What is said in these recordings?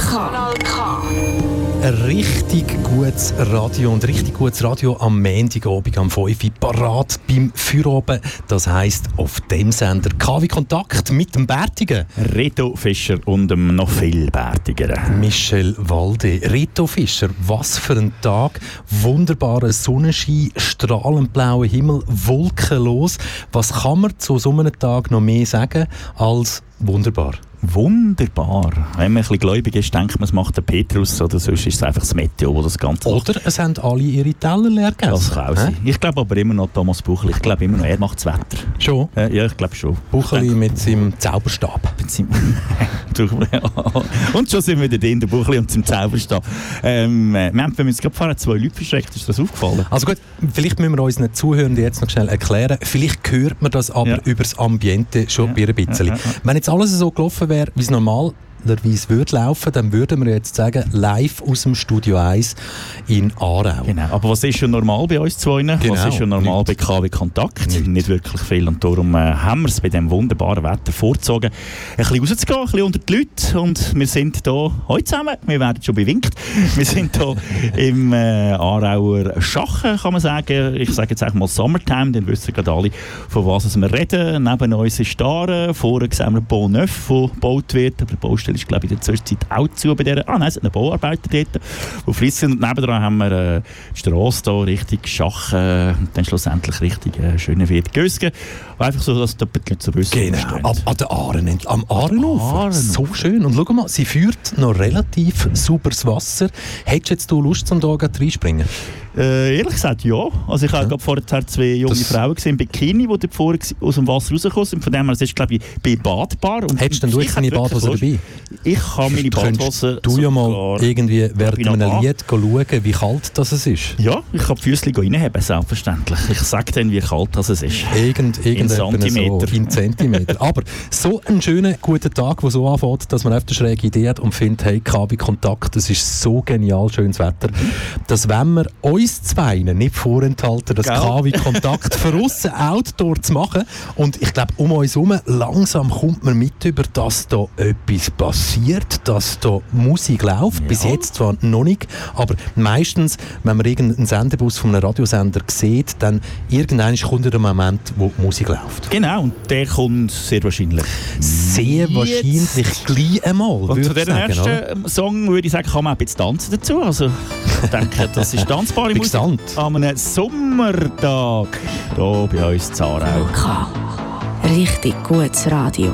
Kanal K. Ein richtig gutes Radio und richtig gutes Radio am Montagabend am 5 Uhr parat beim Feierabend. Das heisst auf dem Sender KW Kontakt mit dem Bärtigen. Reto Fischer und dem noch viel bärtigeren. Michel Walde. Reto Fischer, was für ein Tag. Wunderbarer Sonnenschein, strahlend blauer Himmel, wolkenlos. Was kann man zu so einem Tag noch mehr sagen als wunderbar? Wunderbar. Wenn man ein bisschen gläubig ist, denkt man, es macht der Petrus oder sonst ist es einfach das Meteo, das das Ganze macht. Oder es haben alle ihre Teller leer gegessen. Das kann auch sein. Ich glaube aber immer noch Thomas Buchel. Ich glaube immer noch, er macht das Wetter. Schon? Äh, ja, ich glaube schon. Bucheli mit seinem Zauberstab. und schon sind wir wieder drin, der Buchli und zum Zauberstab. Ähm, äh, wir haben wir uns gerade vorher zwei Leute verschreckt. Ist das aufgefallen? Also gut, vielleicht müssen wir unseren Zuhörern jetzt noch schnell erklären. Vielleicht hört man das aber Ja. über das Ambiente schon Ja. ein bisschen. Ja, ja. Wenn jetzt alles so gelaufen wäre, wie es normalerweise würde laufen, dann würden wir jetzt sagen, live aus dem Studio 1 in Aarau. Genau. Aber was ist schon normal bei uns zwei? Was Genau. ist schon normal bei KW Kontakt? Nichts. Nicht wirklich viel. Und darum äh, haben wir es bei diesem wunderbaren Wetter vorgezogen, ein bisschen rauszugehen, ein bisschen unter die Leute. Und wir sind hier heute zusammen. Wir werden schon bewinkt. Wir sind hier im äh, Aarauer Schachen, kann man sagen. Ich sage jetzt einfach mal Summertime, dann wissen gerade alle, von was wir reden. Neben uns ist Stare. Vorher sehen wir Bau Neuf, der gebaut wird. Aber Baustelle ist, glaube ich, in der Zwischenzeit auch zu bei dieser. Ah nein, es sind Bauarbeiter dort, fleißig sind. Und nebenan haben wir äh, Strasse hier Richtung Schachen und dann schlussendlich Richtung äh, Schönenwirt Gösgen. Einfach so, dass die Leute so wissen, wo wir Genau, ab, an der Aaren, am Aarenufer. So schön. Und schau mal, sie führt noch relativ sauberes Wasser. Hättest jetzt du Lust, zum da reinspringen? Äh, ehrlich gesagt, ja. Also ich habe gerade vorher zwei junge Das- Frauen gesehen im Bikini, die vorher aus dem Wasser rausgekommen sind. Von dem her, es ist, glaube ich, bebadbar. Und Hättest denn du jetzt deine Badhose dabei? Ich habe meine Badhose du ja mal irgendwie während einem. Lied schauen, wie kalt das ist. Ja, ich kann die Füße reinheben, selbstverständlich. Ich sage dann, wie kalt das ist. Irgend, irgendetwas Zentimeter. So, in Zentimeter. Aber so ein schöner, guter Tag, der so anfängt, dass man auf eine schräge Idee hat und findet, hey, KB Kontakt, das ist so genial, schönes Wetter, dass wenn wir uns zwei nicht vorenthalten, das Gell? KW Kontakt für aussen Outdoor zu machen und ich glaube, um uns herum, langsam kommt man mit über, dass da etwas passiert, dass da Musik läuft. Bis jetzt zwar noch nicht, aber meistens, wenn man irgendeinen Sendebus von einem Radiosender sieht, dann irgendwann kommt der Moment, wo Musik läuft. Genau, und der kommt sehr wahrscheinlich. Sehr Jetzt. wahrscheinlich gleich einmal, Und zu sagen. ersten oder? Song würde ich sagen, kann man auch ein bisschen tanzen dazu. Also, ich denke, das ist tanzbare Musik. An einem Sommertag hier bei uns in Zarau. Richtig gutes Radio.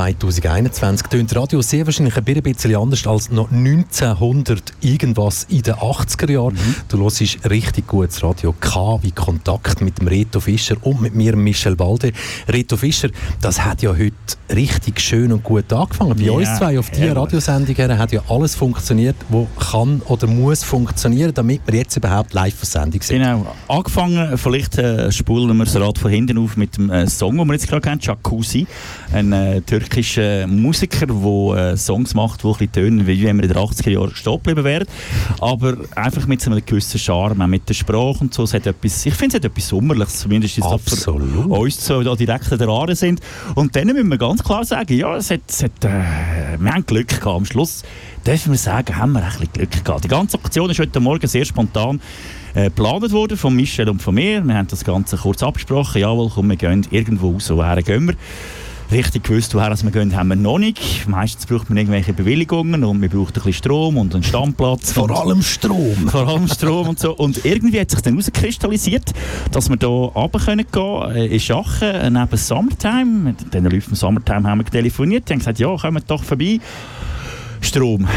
2021 tönt Radio sehr wahrscheinlich ein bisschen anders als noch 1900 irgendwas in den 80er Jahren. Du hörst richtig gutes Radio K wie Kontakt mit dem Reto Fischer und mit mir, Michel Balde. Reto Fischer, das hat ja heute richtig schön und gut angefangen. Bei Ja, uns zwei auf dieser. Radiosendung hat ja alles funktioniert, was kann oder muss funktionieren, damit wir jetzt überhaupt live auf Sendung sind. Genau. Angefangen, vielleicht äh, spulen wir das Rad von hinten auf mit dem äh, Song, den wir jetzt gerade kennen, Jacuzzi. Ein äh, türkischer Musiker, der äh, Songs macht, die ein bisschen tönen, wie wenn wir in den 80er Jahren stehen geblieben wären. Aber einfach mit so einem gewissen Charme, auch mit der Sprache und so. Es hat etwas, ich finde, es hat etwas Sommerliches, zumindest jetzt auch für uns da direkt an der Aare sind. Und dann müssen wir ganz klar sagen, ja, es hat, es hat, äh, wir haben Glück gehabt. Am Schluss dürfen wir sagen, haben wir ein bisschen Glück gehabt. Die ganze Aktion ist heute Morgen sehr spontan äh, geplant worden von Michel und von mir. Wir haben das Ganze kurz abgesprochen. Jawohl, komm, wir gehen irgendwo raus. Woher gehen wir? Richtig gewusst, woher wir gehen, haben wir noch nicht. Meistens braucht man irgendwelche Bewilligungen und man braucht ein bisschen Strom und einen Standplatz. Vor allem Strom. vor allem Strom und so. Und irgendwie hat sich dann herauskristallisiert, dass wir hier runter können gehen äh, in Schachen, äh, neben Summertime. Mit den Leuten vom Summertime haben wir telefoniert, die haben gesagt, ja, kommt doch vorbei. Strom.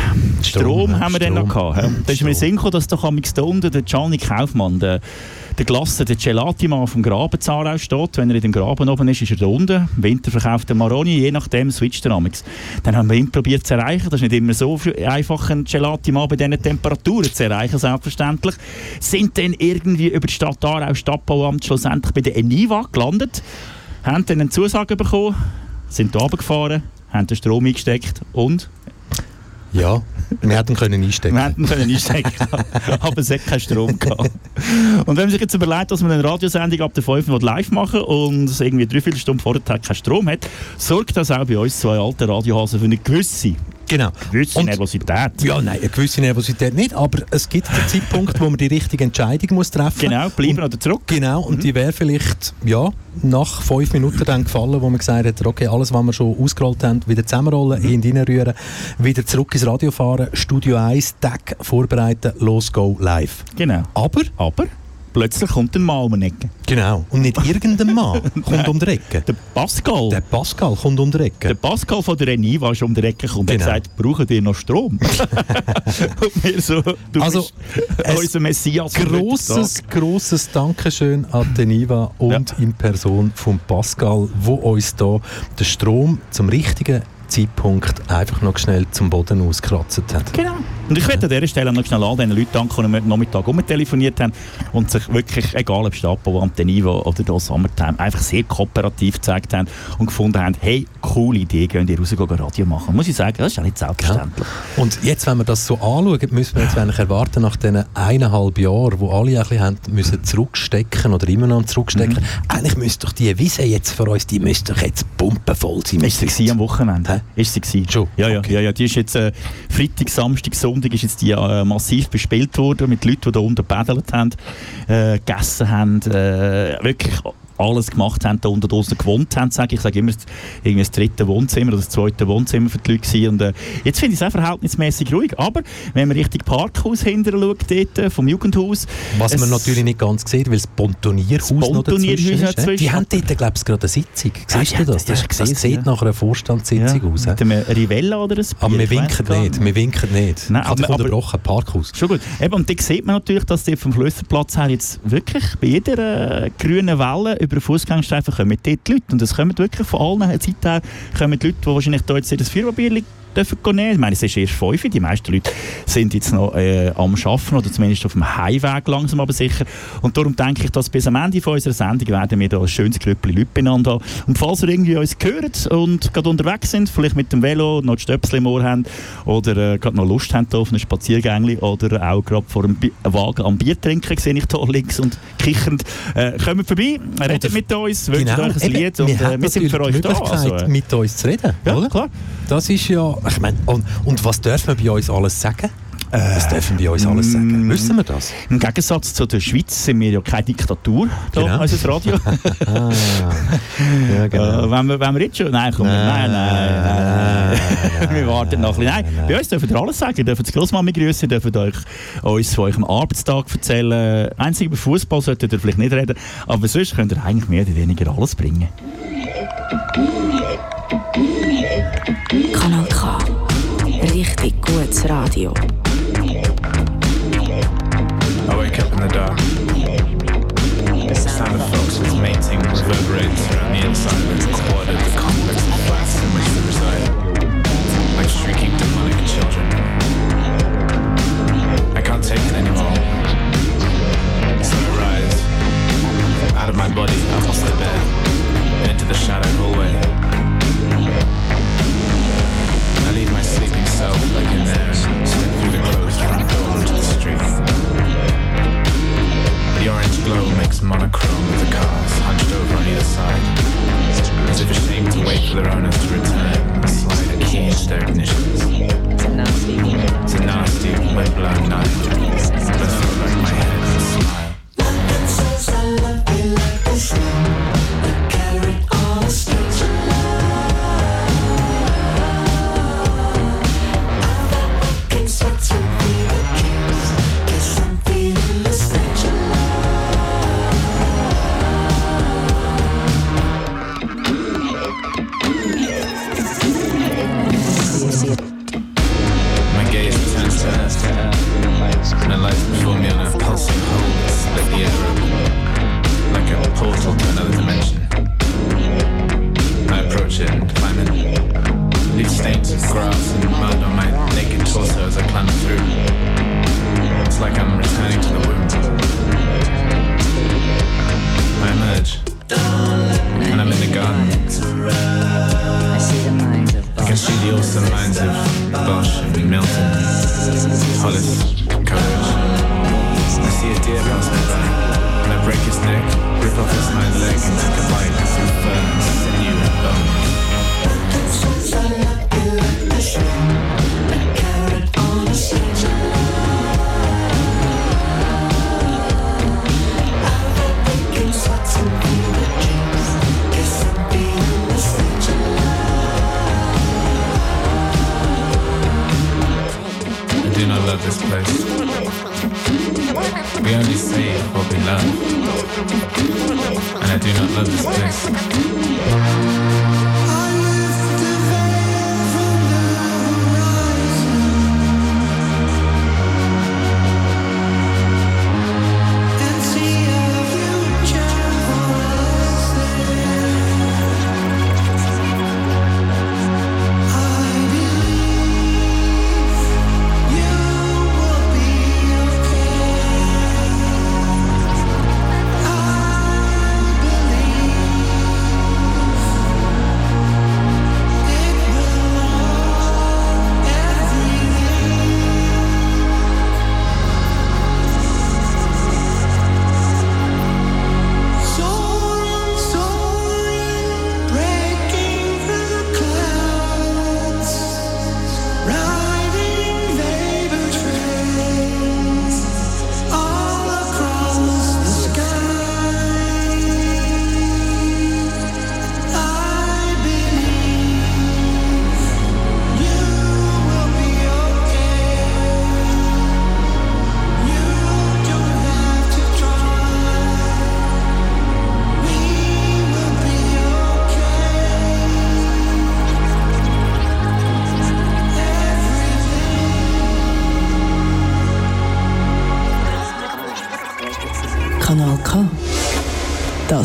Strom, ja, haben wir dann noch Strom. gehabt. Da ist mir Strom. Sinn gekommen, dass doch am da unten der Gianni Kaufmann, der, der Glasse, der Gelati-Mann vom Graben Zarau steht. Wenn er in dem Graben oben ist, ist er da unten. Im Winter verkauft er Maroni, je nachdem switcht er amix. Dann haben wir ihn probiert zu erreichen. Das ist nicht immer so einfach, einen Gelati-Mann bei diesen Temperaturen zu erreichen, selbstverständlich. Sind dann irgendwie über die Stadt Aarau, Stadtbauamt, schlussendlich bei der Eniva gelandet, haben dann eine Zusage bekommen, sind hier runtergefahren, haben den Strom eingesteckt und Ja, wir hätten können einstecken. wir hätten können einstecken aber es hat keinen Strom gehabt. Und wenn man sich jetzt überlegt, dass man eine Radiosendung ab der 5 Uhr live machen und es irgendwie drei Viertelstunden vorher keinen Strom hat, sorgt das auch bei uns zwei alten Radiohasen für eine gewisse, Genau. gewisse Und- Nervosität. Ja, nein, eine gewisse Nervosität nicht, aber es gibt den Zeitpunkt, wo man die richtige Entscheidung muss treffen Genau, bleiben oder zurück. Genau, und die wäre vielleicht ja, nach fünf Minuten dann gefallen, wo man gesagt hat, okay, alles, was wir schon ausgerollt haben, wieder zusammenrollen, Mhm. reinrühren, wieder zurück ins Radio fahren, Studio 1, Tag vorbereiten, los, go, live. Genau. Aber, Aber plötzlich kommt ein Mann um die Ecke. genau, und nicht irgendein Mann kommt um die Ecke. Der Pascal. Der Pascal kommt um die Der Ecke. Pascal von der Eniva ist um die Ecke gekommen und Genau. hat gesagt, brauchen die noch Strom? und wir so, du Also, bist unser Messias. Grosses, grosses Dankeschön an die Niva und in Person von Pascal, wo uns da den Strom zum richtigen Zeitpunkt einfach noch schnell zum Boden ausgekratzt hat. Genau. Und ich möchte an dieser Stelle noch schnell all den Leuten danken, die am Nachmittag umtelefoniert haben und sich wirklich, egal ob Stadtbau, Antenivo oder hier Summertime, einfach sehr kooperativ gezeigt haben und gefunden haben, hey, coole Idee, gehen die raus, gehen Radio machen. Muss ich sagen, das ist ja nicht selbstverständlich. Und jetzt, wenn wir das so anschauen, müssen wir jetzt eigentlich erwarten, nach diesen eineinhalb Jahren, wo alle ein bisschen haben, müssen zurückstecken oder immer noch zurückstecken, Mhm. eigentlich müsste doch die Wiese jetzt für uns, die müsste doch jetzt pumpenvoll sein. Ist sie gewesen am Wochenende? Ist sie gewesen? Schon? Ja, ja, Okay. ja, ja. Die ist jetzt äh, Freitag, Samstag, Sonntag ist jetzt die äh, massiv bespielt worden mit Leuten, die da unten gebädelt haben, äh, gegessen haben, äh, wirklich alles gemacht haben, da unten draußen gewohnt haben, sage ich. Sage immer, irgendwie das dritte Wohnzimmer oder das zweite Wohnzimmer für die Leute. Und äh, jetzt finde ich es auch verhältnismäßig ruhig. Aber wenn man Richtung Parkhaus hinterher schaut, dort, äh, vom Jugendhaus, Was man natürlich nicht ganz sieht, weil das Pontonierhaus Das noch dazwischen ist. dazwischen. Die haben dort, glaube ich, gerade eine Sitzung. Ja, Siehst du das? Das, ja, das gesehen, sieht ja. nach einer Vorstandssitzung aus. mit einem Rivella oder ein Aber wir Bier, ich weiss winken nicht. Wir winken nicht. Nein, ich aber- aber- unterbrochen. Parkhaus. Schon gut. Eben, und da sieht man natürlich, dass die vom Schlösserplatz her jetzt wirklich bei jeder äh, grünen Welle über den Fußgängerstreifen kommen dort Leute. Und es kommen wirklich von allen Seiten her kommen die Leute, die wahrscheinlich da jetzt das Firmenbier dürfen nehmen. Ich meine, es ist erst fünf. Die meisten Leute sind jetzt noch äh, am Arbeiten oder zumindest auf dem Heimweg langsam aber sicher. Und darum denke ich, dass bis am Ende von unserer Sendung werden wir da ein schönes Grüppli Leute beieinander haben. Und falls ihr irgendwie uns hört und gerade unterwegs sind, vielleicht mit dem Velo noch die Stöpsel im Ohr haben oder äh, gerade noch Lust haben auf einen Spaziergängli oder auch gerade vor einem Bi Wagen am Bier trinken, sehe ich da links und kichernd, äh, kommt vorbei, redet mit uns, wünscht euch ein eben, Lied und wir äh, wir sind für euch da. Also, äh, mit uns zu reden. ja, oder? klar. Das ist ja. Ich meine, und, und was dürfen wir bei uns alles sagen? was dürfen wir bei uns alles sagen? Wissen wir das? Im Gegensatz zu der Schweiz sind wir ja keine Diktatur, da, Genau. unser Radio. Ah, ja, Äh, wenn, wir, wenn wir jetzt schon... Nein, komm, nein, nein, nein. nein. wir warten noch ein bisschen. Nein, bei uns dürfen ihr alles sagen. Ihr dürft die Grossmami grüßen, ihr dürft euch, uns von eurem Arbeitstag erzählen. Einzig über Fußball solltet ihr vielleicht nicht reden, aber sonst könnt ihr eigentlich mehr oder weniger alles bringen. Kanal K. Richtig gutes Radio. I wake up in the dark. The sound of foxes mating reverberates around the inside of the quad of the complex flats in which they reside, like shrieking demonic children. I can't take it anymore. So I rise out of my body, across the bed, into the shadowed hallway. Glow makes monochrome of the cars hunched over on either side, as if ashamed to wait for their owners to return and slide a key into their ignitions. It's a nasty, wind-blown night, but I throw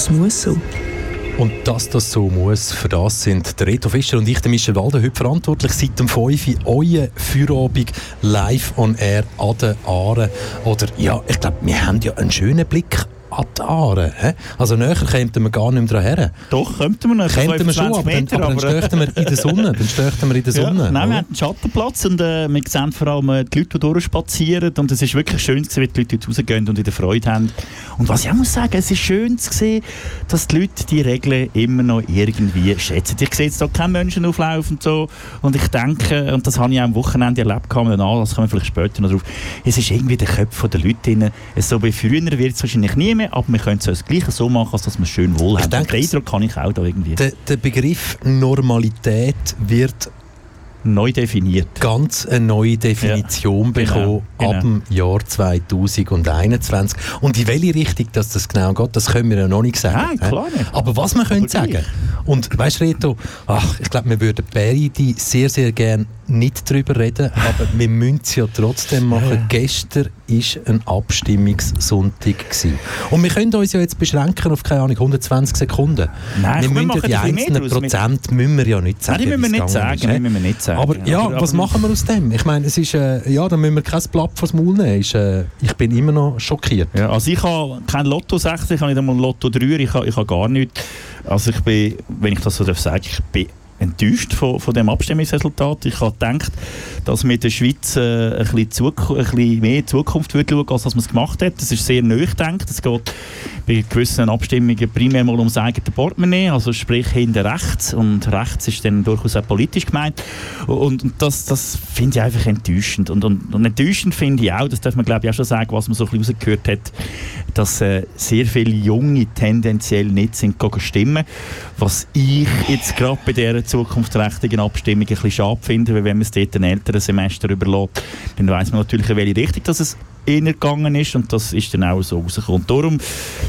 Das muss so. Und dass das so muss, für das sind der Reto Fischer und ich, der Michel Walder, heute verantwortlich. Seit dem 5 Uhr euer Feierabend live on air an den Aare. Oder ja, ich glaube, wir haben ja einen schönen Blick an die Aare. hä? Also näher kämen wir gar nicht mehr dran her. Doch, könnten wir noch. Könnten wir schon, 25 aber dann, Meter, aber dann stöchten wir in der Sonne. Dann stöchten wir in der Ja, Sonne. nein, wir oder? haben einen Schattenplatz und äh, wir sehen vor allem äh, die Leute, die durchspazieren. Und es ist wirklich schön zu sehen, wie die Leute dort rausgehen und wieder Freude haben. Und was ich auch muss sagen, es ist schön zu sehen, dass die Leute die Regeln immer noch irgendwie schätzen. Ich sehe jetzt hier keinen Menschen auflaufen und so. Und ich denke, und das habe ich auch am Wochenende erlebt, kann man das kommen wir vielleicht später noch drauf, es ist irgendwie der Köpfe der Leute drin. So wie früher wird es wahrscheinlich nie mehr, aber wir können es das Gleiche so machen, als dass wir es schön wohl haben. denke, Und den Eindruck kann ich auch da irgendwie Der, der Begriff Normalität wird neu definiert. ganz eine neue Definition Ja, bekommen genau, ab dem Jahr 2021. Und in welche Richtung dass das genau geht, das können wir ja noch nicht sagen. Nein, klar nicht. Aber was wir können gleich. sagen, und weißt du, Reto, ach, ich glaube, wir würden beide sehr, sehr gerne nicht darüber reden, aber wir müssen es ja trotzdem machen. Gestern war ein Abstimmungssonntag. Gewesen. Und wir können uns ja jetzt beschränken auf, keine Ahnung, 120 Sekunden. Nein, wir wir müssen ja machen die einzelnen. Wir- Prozent müssen wir ja nicht sagen. Nein, die müssen wir nicht sagen. ist, müssen wir nicht sagen. Aber ja, Aber- was aber- machen wir aus dem? Ich meine, es ist, äh, ja, dann müssen wir kein Blatt vors Maul nehmen. Ist, äh, ich bin immer noch schockiert. Ja, also ich habe kein Lotto 60, ich habe nicht einmal ein Lotto 3, ich habe, ich habe gar nichts. Also ich bin, wenn ich das so darf sagen, ich bin enttäuscht von, von dem Abstimmungsresultat. Ich habe gedacht, dass in der Schweiz äh, ein, bisschen Zuku- ein bisschen mehr Zukunft würde schauen, als man es gemacht hat. Das ist sehr neu gedacht. Es geht bei gewissen Abstimmungen primär mal ums eigene Portemonnaie, also sprich hinter rechts. Und rechts ist dann durchaus auch politisch gemeint. Und, und das, das finde ich einfach enttäuschend. Und, und, und enttäuschend finde ich auch, das darf man glaube ich auch schon sagen, was man so ein bisschen rausgehört hat, dass äh, sehr viele Junge tendenziell nicht sind stimmen. Was ich jetzt gerade bei dieser zukunftsträchtigen Abstimmung ein bisschen schade finde, weil wenn man es dort ein älteren Semester überlässt, dann weiss man natürlich, in welche Richtung dass es gegangen ist und das ist dann auch so rausgekommen. Darum,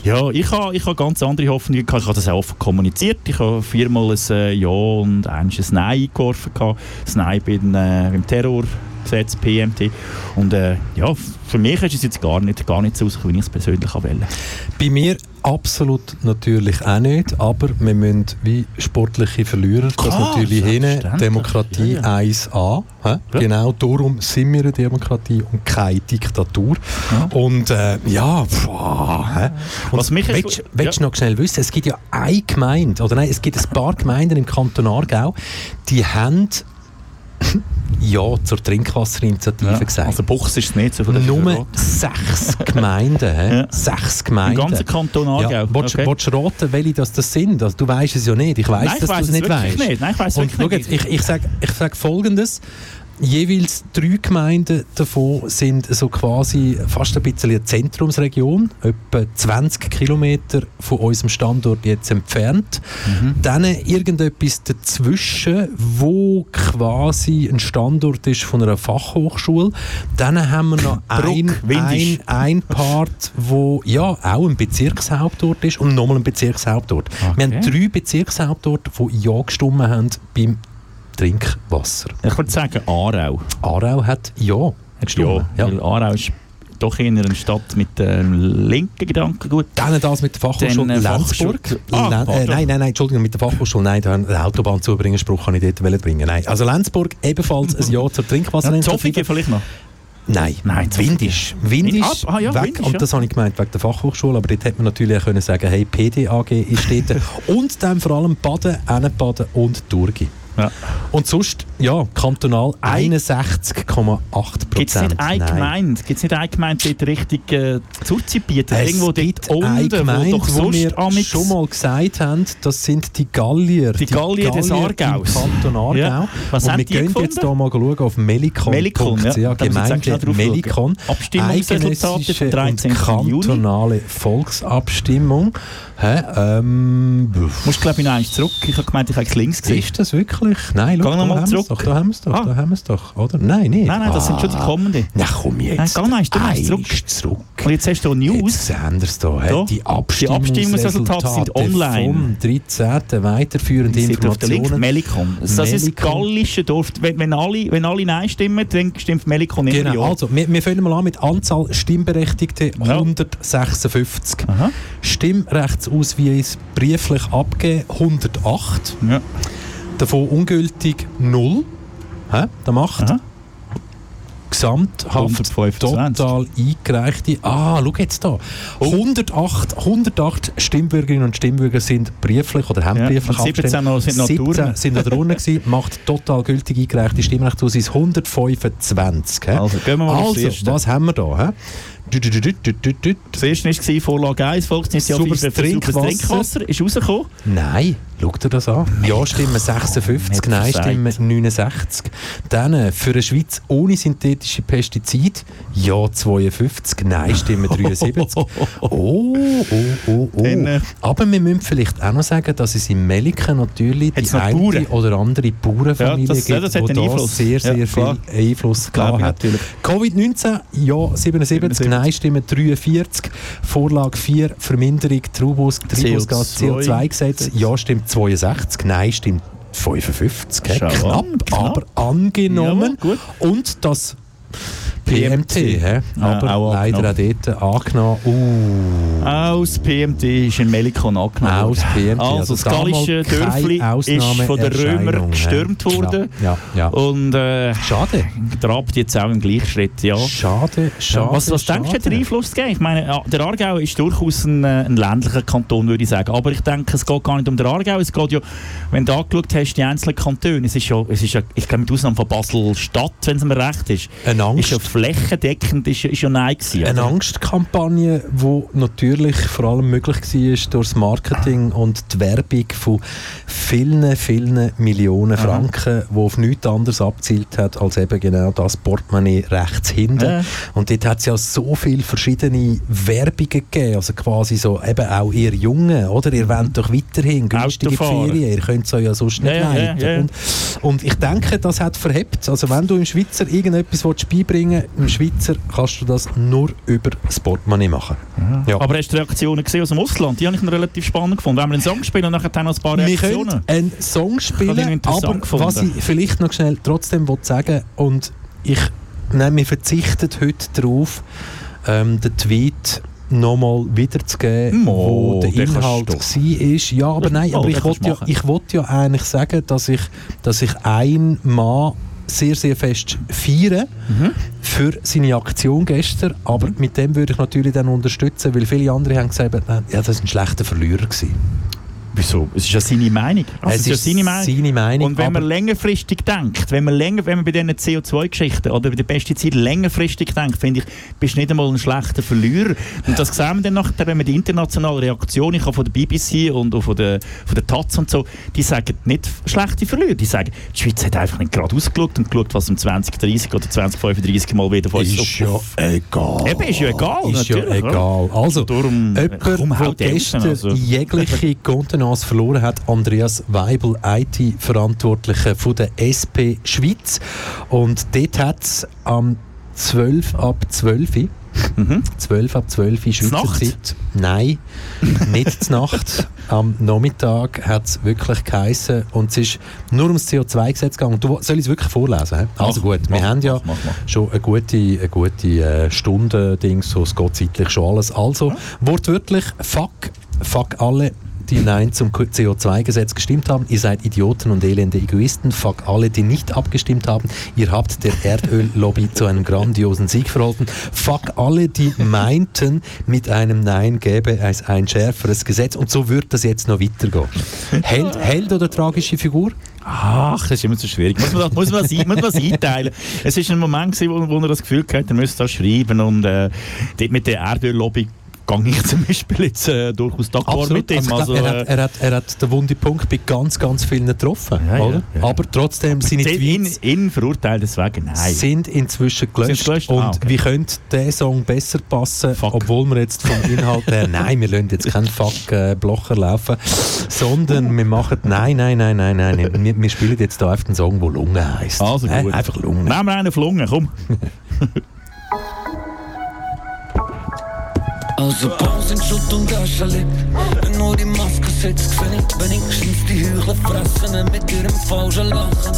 ja, ich habe ich ha ganz andere Hoffnungen gehabt. Ich habe das auch offen kommuniziert. Ich habe viermal ein äh, Ja und eins ein Nein eingeworfen. Das Nein beim, äh, beim Terrorgesetz, PMT. Und äh, ja, für mich ist es jetzt gar nicht, gar nicht so rausgekommen, wie ich es persönlich wollte. Bei mir absolut natürlich auch nicht, aber wir müssen wie sportliche Verlierer das Klar, natürlich hin. Demokratie Ja, 1a. hä? Ja. Genau darum sind wir eine Demokratie und keine Diktatur. Und äh, ja, hä? Und Was mich willst, willst du ja. noch schnell wissen, es gibt ja eine Gemeinde, oder nein, es gibt ein paar Gemeinden im Kanton Aargau, die haben Ja zur Trinkwasserinitiative gesagt. Also Buchs ist es nicht, so viel ich Nur sechs Gemeinden. Ja. Sechs Im Gemeinden. ganzen Kanton Aargau. Ja, willst, okay. willst du raten, welche das, das sind? Also, du weißt es ja nicht. Ich weiß, Nein, ich dass du es es nicht weißt. nicht. Nein, ich weiss schau jetzt, ich, ich sage ich sag Folgendes. Jeweils drei Gemeinden davon sind so quasi fast ein bisschen eine Zentrumsregion, etwa 20 Kilometer von unserem Standort jetzt entfernt. Mhm. Dann irgendetwas dazwischen, wo quasi ein Standort ist von einer Fachhochschule. Dann haben wir noch ein, ein, ein Part, wo ja auch ein Bezirkshauptort ist und nochmal ein Bezirkshauptort. Wir haben Okay. drei Bezirkshauptorte, die Ja gestimmt haben beim Trinkwasser. Ich würde sagen Aarau. Aarau hat Ja gestimmt. Ja, weil Aarau ist doch eher eine Stadt mit ähm, linken Gedankengut. Dann das mit der Fachhochschule äh, Lenzburg. Ah, äh, nein, nein, nein, Entschuldigung, mit der Fachhochschule. Nein, da einen Autobahn zubringen, Spruch kann ich dort bringen. Nein. Also Lenzburg ebenfalls ein Ja zur Ja, Trinkwasserinitiative. Zofingen vielleicht noch. Nein, Nein, Windisch. Windisch, Ah, ah, ja, weg, Windisch, und ja. das habe ich gemeint wegen der Fachhochschule, aber dort hätte man natürlich auch können sagen, hey, PDAG ist dort. und dann vor allem Baden, Ennenbaden und Durgi. Ja. Und sonst, ja, kantonal Ein- 61,8 Gibt es Prozent. nicht eine Gemeinde, gibt's nicht eine Gemeinde dort Richtung äh, Zurzibiet? Es Irgendwo gibt dort unten, Gemeinde, wo doch wo wir amix- schon mal gesagt haben, das sind die Gallier. Die Gallier des Aargaus. Kanton Aargau. Ja. Was und wir die gehen gefunden? jetzt hier mal schauen auf melikon.ch, Melikon, ja. Gemeinde. Melikon. Abstimmungsresultate vom 13. und Juni. kantonale Volksabstimmung. Hä? Ähm, Musst glaube ich noch eins zurück. Ich habe gemeint, ich habe links gesehen. ist das wirklich wirklich? Nein, schau, Geh da noch mal haben wir es zurück. doch, da haben wir es doch, Ah. da haben wir es doch, oder? Nein, nicht. Nein, nein, das sind schon die Ah. kommenden. Na komm jetzt. Nein, geh noch du machst zurück. Zurück. Und jetzt hast du News. Jetzt es hier. Da. Die Abstimmungsresultate sind online. Vom 13. weiterführende Informationen. Melikon. Das ist das gallische Dorf. Wenn, wenn, alle, wenn alle Nein stimmen, dann stimmt Melikon immer Genau, also wir, wir fangen mal an mit Anzahl Stimmberechtigte Ja. 156. Aha. Stimmrechtsausweis brieflich abgegeben 108. Ja. Davon ungültig 0. Hä? Das macht Aha. Gesamthaft 125. total eingereichte. Ah, schau jetzt da. 108, 108 Stimmbürgerinnen und Stimmbürger sind brieflich oder haben Ja, brieflich und 17 noch sind noch 17 Turnen. sind noch drunter gewesen, macht total gültig eingereichte Stimmrechtsausweis 125. hä? Also, gehen wir mal Also, was haben wir da? hä? Du, du, du. Das erste war Vorlage 1, Volksinitiative Sauberes für Trinkwasser. Trinkwasser. Ist rausgekommen. Nein, schau dir das an. Ja, Stimmen 56, nicht Nein. Stimmen 69. Dann für eine Schweiz ohne synthetische Pestizide, Ja 52, Nein, Stimmen 73. Oh, oh, oh, oh. Aber wir müssen vielleicht auch noch sagen, dass es in Meliken natürlich Hat's die eine Bauern? oder andere Bauernfamilie Ja, das- ja, das hat gibt, die sehr, sehr Ja, viel. Einfluss gehabt hat. natürlich. Covid-19, ja 77, 77. Nein, Stimmen 43. Vorlage 4, Verminderung Treibhaus- Treibhausgas CO2 CO2-Gesetz, ja stimmt 62, Nein stimmt 55. hä? Schau Knapp, an, knapp. aber angenommen. Gut. Und das PMT, hä? Ja, aber auch leider auch dort angenommen. Uh, Aus PMT ist in Melikon angenommen. aus PMT. Also, das da mal gallische Dörfli ist von den Römern gestürmt worden. Ja, ja. Und äh, Schade. trabt jetzt auch im gleichen Schritt, ja. Schade, schade. was was denkst du, schade. der Einfluss gegeben? Ich meine, ja, der Aargau ist durchaus ein, äh, ein ländlicher Kanton, würde ich sagen. Aber ich denke, es geht gar nicht um den Aargau. Es geht ja, wenn du angeschaut hast, die einzelnen Kantone, es ist ja, es ist ja ich glaube mit Ausnahme von Basel-Stadt, wenn es mir recht ist, Eine Angst. ist ja flächendeckend ist, ist ja Nein gewesen. Eine oder? Angstkampagne, die natürlich vor allem möglich war durch das Marketing und die Werbung von vielen, vielen Millionen Franken, die auf nichts anderes abzielt hat, als eben genau das Portemonnaie rechts hinten. Ja. Und dort hat es ja so viele verschiedene Werbungen gegeben, also quasi so, eben auch ihr Jungen, oder? Ihr wollt doch weiterhin günstige. Ferien, ihr könnt es euch ja sonst nicht Ja, leisten. ja, ja. Und, und ich denke, das hat verhebt. Also wenn du im Schweizer irgendetwas willst beibringen im Schweizer kannst du das nur über das Portemonnaie machen. Ja. Aber hast du Reaktionen gesehen aus dem Ausland? Die habe ich noch relativ spannend gefunden. Wenn wir einen Song spielen und nachher dann noch ein paar Wir Reaktionen. können einen Song spielen, aber gefunden. was ich vielleicht noch schnell trotzdem sagen und ich nein, wir verzichten heute darauf, ähm, den Tweet nochmal wiederzugeben, Mo, wo der den kannst Inhalt war. Ist. Ja, aber nein, oh, aber ich wollte ja, ich wollte ja eigentlich sagen, dass ich, dass ich ein Mann sehr, sehr fest feiere Mhm. für seine Aktion gestern, aber mit dem würde ich natürlich dann unterstützen, weil viele andere haben gesagt, ja, das war ein schlechter Verlierer. Gewesen. Wieso? Es ist ja seine Meinung. Also Es es ist ja seine Meinung. seine Meinung, Und wenn man längerfristig denkt, wenn man, länger, wenn man bei diesen CO2-Geschichten oder bei den Pestiziden längerfristig denkt, finde ich, bist du nicht einmal ein schlechter Verlierer. Und das sehen wir dann nachher, wenn man die internationale Reaktion, ich habe von der BBC und auch von der, von der Taz und so, die sagen nicht schlechte Verlierer. Die sagen, die Schweiz hat einfach nicht gerade ausgeschaut und geschaut, was im 2030 oder 2035 mal wieder von uns Ist ja egal. Eben, ist ja egal, Ist ja natürlich, oder? egal. Also, Darum, jemand, hau der die gestern also. jegliche Kontenance verloren hat, Andreas Weibel, IT-Verantwortlicher von der SP Schweiz. Und dort hat es am 12 ab 12 Mhm. 12 ab 12 Schweizer Nacht? Zeit. Nein, nicht zur Nacht. Am Nachmittag hat es wirklich geheissen und es ist nur ums CO2-Gesetz gegangen. Du, soll ich es wirklich vorlesen? hä? Also Mach, gut, wir mach, haben ja mach, schon eine gute, eine gute äh, Stunde, Dings, so, es geht zeitlich schon alles. Also, wortwörtlich, fuck, fuck alle, die Nein zum CO2-Gesetz gestimmt haben. Ihr seid Idioten und elende Egoisten. Fuck alle, die nicht abgestimmt haben. Ihr habt der Erdöllobby zu einem grandiosen Sieg verholfen. Fuck alle, die meinten, mit einem Nein gäbe es ein schärferes Gesetz. Und so wird das jetzt noch weitergehen. Held, Held oder tragische Figur? Ach, das ist immer so schwierig. Muss man das, muss man das, muss man das einteilen? Es war ein Moment, wo, wo er das Gefühl hatte, er müsste das schreiben und äh, mit der Erdöllobby gehe ich zum Beispiel jetzt äh, durchaus d'accord mit ihm. Also, Also, er, hat, äh, er, hat, er hat den wunden Punkt bei ganz, ganz vielen getroffen. Ja, ja, oder? ja. Aber trotzdem sind die Tweets ihn verurteilt deswegen, nein. sind inzwischen gelöscht. Sind gelöscht? Und Ah, okay. wie könnte der Song besser passen, Fuck. obwohl wir jetzt vom Inhalt her, nein, wir lassen jetzt keinen Fuck-Blocher laufen, sondern wir machen, nein, nein, nein, nein, nein, wir, wir spielen jetzt einfach einen Song, der Lunge heisst. Also Äh, gut. einfach Lunge. Nehmen wir einen auf Lunge, komm. Also Pause in Schutt und Wenn nur die Maske sitzt, sehe ich wenigstens die Heuchler fressen mit ihrem falschen Lachen.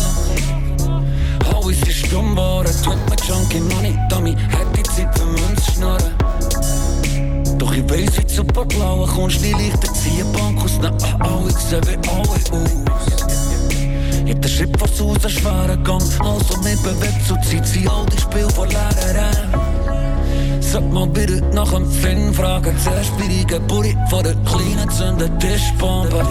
Alle sind stumm geworden, tut mir Junkie Money Dummy, hat die Zeit für uns schnurren Doch ich weiss, wie super blauen kommst, die Lichter ziehen Bank aus Na, ah, ich seh wie alle aus. Jeder Schritt voraus, ein schwerer Gang Also mit bewegt, so zieht sie all die Spiel vor leeren Räumen Sag mal bitte nach dem Finn fragen. Zuerst bei die Geburt von der kleinen zünden Tischbombe.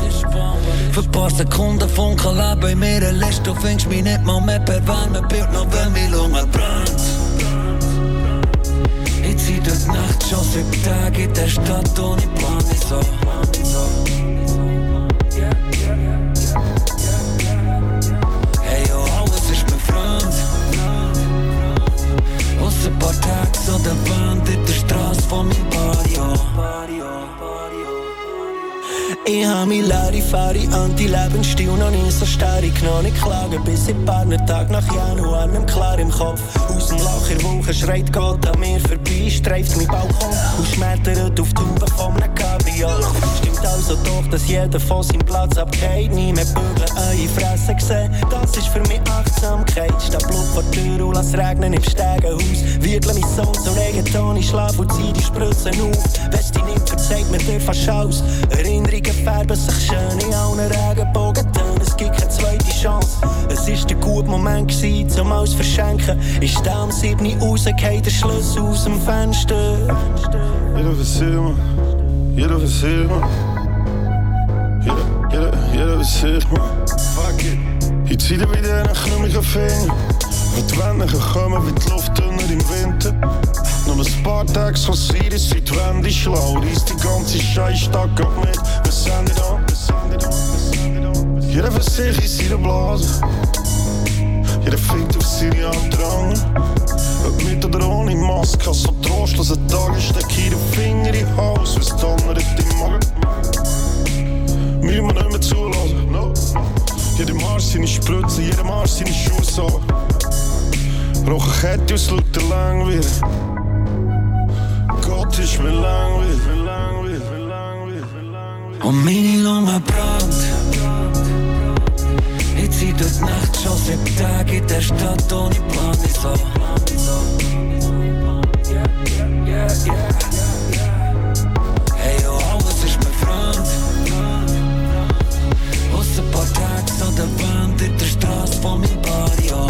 Für ein paar Sekunden funkeln Leben in mir lässt. Du findest mich nicht mal mehr per Wärmebild, noch wenn meine Lunge brennt. Ich zieh durch die Nacht schon seit Tagen in der Stadt ohne Plan. Hey, an der Wand in der Straße von meinem Barrio. Ich hab mich leere Fahre Anti-Lebensstil noch nie so stark noch nicht klagen Bis ich paar Tag nach Januar nem klar im Kopf Aus dem Loch in der Wolke schreit Gott an mir vorbei Streift mein Balkon und schmettert auf die Tube von einem Cabrio Stimmt also doch, dass jeder von seinem Platz abgeht. Nie mehr bügeln, eure Fresse gesehen. Das ist für mich Achtsamkeit. Statt Blut vor der Tür und lass regnen im Stegenhaus. Wiegle mein Sohn zum Reggaeton, ich schlaf und zieh die Spritzen auf. Wenn's dich nimmt, verzeiht mir dir fast aus Erinnerungen färben sich schön in allen Regenbogentönen Es gibt keine zweite Chance. Es ist der gute Moment gewesen, zum alles verschenken. Ist der am 7. rausgefallen, der Schlüssel aus dem Fenster. Will sehen, man. Jeder will sehen, man. Jeder, jeder, jeder will sehen, man. Fuck it. Ich zieh dir wieder einen knummigen Finger. Wenn die Wände kommen wie die Luft dünner im Winter. Noch ein paar Tage es sind die Wände schlau. Reiss die ganze Scheißstadt ab mit. Wir sind nicht an, wir sind nicht an. Jeder für sich in seiner Blase. Jeder fickt auf seine Andrang. Ob mit oder ohne Maske, so trostloser Tage steck ich den Finger in den Hals, was donnert im Magen. Wir nicht mehr zulassen, no. Jeder Marsch seine Spritze, jeder Marsch seine Schuhe so. Roche Kette aus lauter Langweil. Gott ist mir langweil, mir langweil, mir langweil, mir langweil. Und meine Lunge brennt. Durch die Nacht schon seit Tagen in der Stadt ohne Plan. Wieso? Hey, yo, alles ist mein Freund. Aus ein paar Tagen an der Wand in der Straße von meinem Barrio.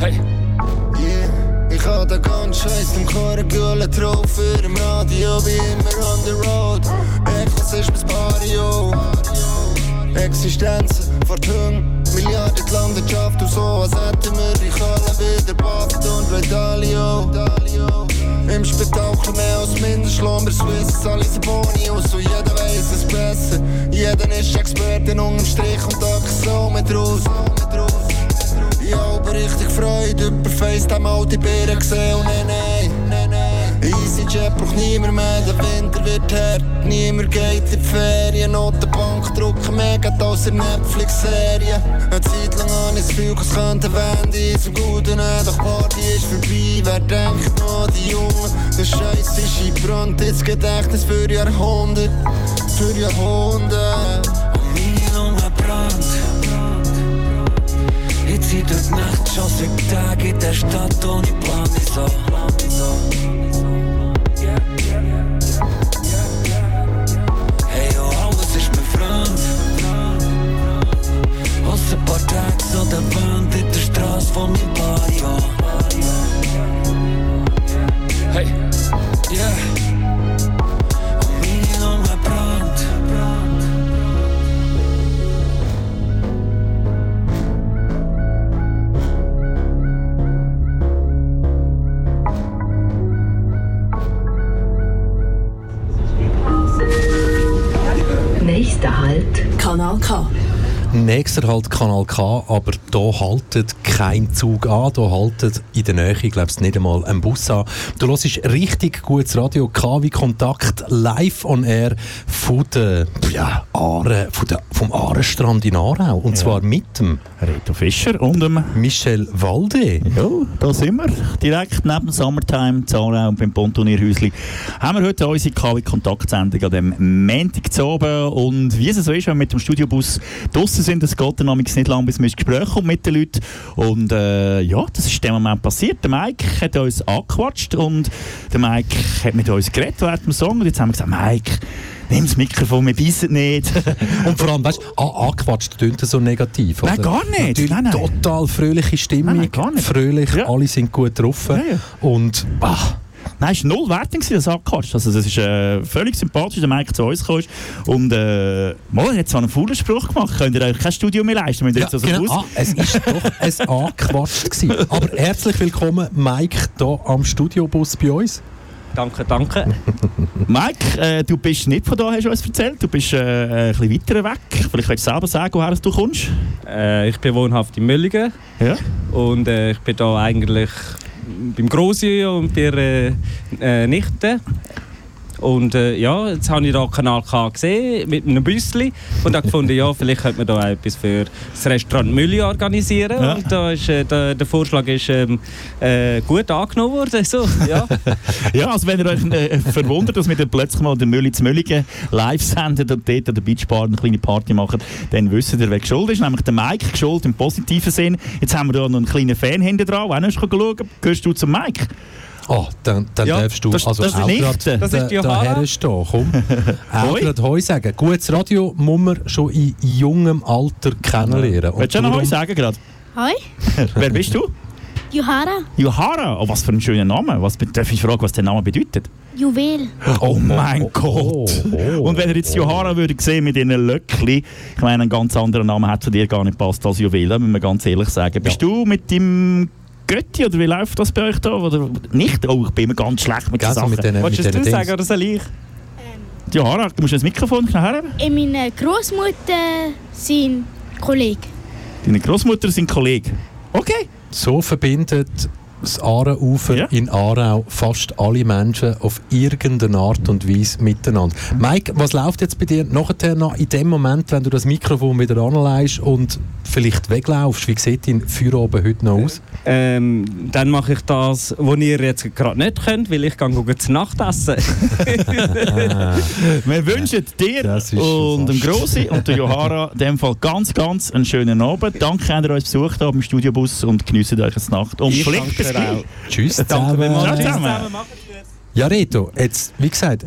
Hey. Ich hab da ganz scheiß im Chorgülle drauf für im Radio wie immer on the road. Eklas ist mein Barrio. Die Hunde, Milliarden die Landwirtschaft und so, als hätten wir die Kohle wieder Baft und Redalio. Im Spektakel mehr als Mindestlohn, bei Swiss, alle sind Boni und jeder weiss es besser. Jeder ist Experte unterm Strich und da so mit raus. Ich habe richtig Freude über FaceTime die Bären gesehen und nein, nein, nein, nein. EasyJet braucht niemand mehr, der Winter wird hart, niemand geht in die Ferien. Notenbank drucken geht aus der Netflix-Serie. Eine Zeit lang habe ich das es könnte Wende zum Guten doch Party ist vorbei. Wer denkt noch, die Jungen, der Scheiß ist eingebrannt, ins Gedächtnis für Jahrhunderte, für Jahrhunderte. Und meine Lunge brennt. Zieh durch die Nacht schon seit Tagen in der Stadt ohne Plan. Wieso? Hey, der Wand in der Straße von meinem Barrio. Hey, yeah. Nächster halt Kanal K, aber da haltet kein Zug an, da haltet in der Nähe, ich glaube nicht einmal ein Bus an. Du hörst richtig gutes Radio K wie Kontakt live on air von der, ja, Aare, von der, vom Aarestrand in Aarau und zwar mit dem Reto Fischer und dem Michel Walde. Ja, da sind wir. Direkt neben Summertime, Zarau und beim Pontonierhäusli haben wir heute unsere KW-Kontaktsendung an dem Montag zu oben. Und wie es so ist, wenn wir mit dem Studiobus draussen sind, es geht dann nicht lange, bis wir ins Gespräch mit den Leuten. Und äh, ja, das ist in dem Moment passiert. Der Mike hat uns angequatscht und der Mike hat mit uns geredet während dem Song. Und jetzt haben wir gesagt, Mike, nimm das Mikrofon, wir beißen nicht. Und vor allem, weißt du, an- angequatscht tönt so negativ. Nein, oder? gar nicht. Nein, nein. total fröhliche Stimmung, Nein, gar nicht. fröhlich, Ja. alle sind gut getroffen. Ja, ja. Und ah, Nein, es war null Wertung, das angequatscht. Also, das ist äh, völlig sympathisch, der Mike zu uns ist. Und äh, mal, er hat zwar einen faulen Spruch gemacht, könnt ihr euch kein Studio mehr leisten, wenn ihr jetzt also genau. Ah, es ist doch ein Angequatscht gewesen. Aber herzlich willkommen, Mike, hier am Studiobus bei uns. Danke, danke. Mike, äh, du bist nicht von da, hast du uns erzählt. Du bist äh, ein bisschen weiter weg. Vielleicht kannst du selber sagen, woher du kommst. Äh, ich bin wohnhaft in Mölligen Ja. und äh, ich bin da eigentlich beim Grossi und bei der äh, Nichte. Und äh, ja, jetzt habe ich da Kanal K gesehen mit einem Büssli und habe gefunden, ja, vielleicht könnte man da etwas für das Restaurant Mülli organisieren. Ja. Und da ist, äh, der, der Vorschlag ist ähm, äh, gut angenommen worden. So, ja. Ja, also wenn ihr euch äh, verwundert, dass wir dann plötzlich mal den Mülli zu Mülligen live senden und dort an der Beachbar eine kleine Party machen, dann wisst ihr, wer geschuld ist. Nämlich der Mike, geschuld im positiven Sinn. Jetzt haben wir da noch einen kleinen Fan hinten dran, der auch noch schauen. Gehörst du zum Mike? Ah, dann, dann Ja, darfst du das- also das ist auch nicht. gerade Das ist die Johanna. daher stehen. Komm, auch gerade Heu sagen. Gutes Radio muss man schon in jungem Alter kennenlernen. Willst du noch was sagen gerade? Hoi, wer bist du? Johara, Johara. Oh, was für ein schöner Name. Was, darf ich fragen, was der Name bedeutet? Juwel. Oh mein oh, Gott! oh, Und wenn ihr jetzt Johara würdet sehen mit ihren Löckli, ich meine, einen ganz anderen Namen hat zu dir gar nicht passt als Juwela, muss man ganz ehrlich sagen. Bist du mit dem Götti oder wie läuft das bei euch da? Oder nicht? Oh, ich bin immer ganz schlecht mit Sachen. mit den, Wolltest du sagen oder soll ich? Johara, du musst das Mikrofon herhaben. Und meine Großmutter sein Kollege. Deine Großmutter ist ein Kollege. Okay. So verbindet das Aaraufer Ja. in Aarau fast alle Menschen auf irgendeine Art und Weise miteinander. Mike, was läuft jetzt bei dir nachher noch in dem Moment, wenn du das Mikrofon wieder anlegst und vielleicht weglaufst? Wie sieht dein Feierabend heute noch aus? Ähm, dann mache ich das, was ihr jetzt gerade nicht könnt, weil ich gehe zu Nacht essen. Wir wünschen dir und dem Grossi und der Johara in dem Fall ganz, ganz einen schönen Abend. Danke, dass ihr uns besucht habt im Studiobus und geniessen euch eine Nacht. Und Ich Pflicht auch. Tschüss Danke vielmals. Tschüss zusammen. Ja, Reto, jetzt, wie gesagt,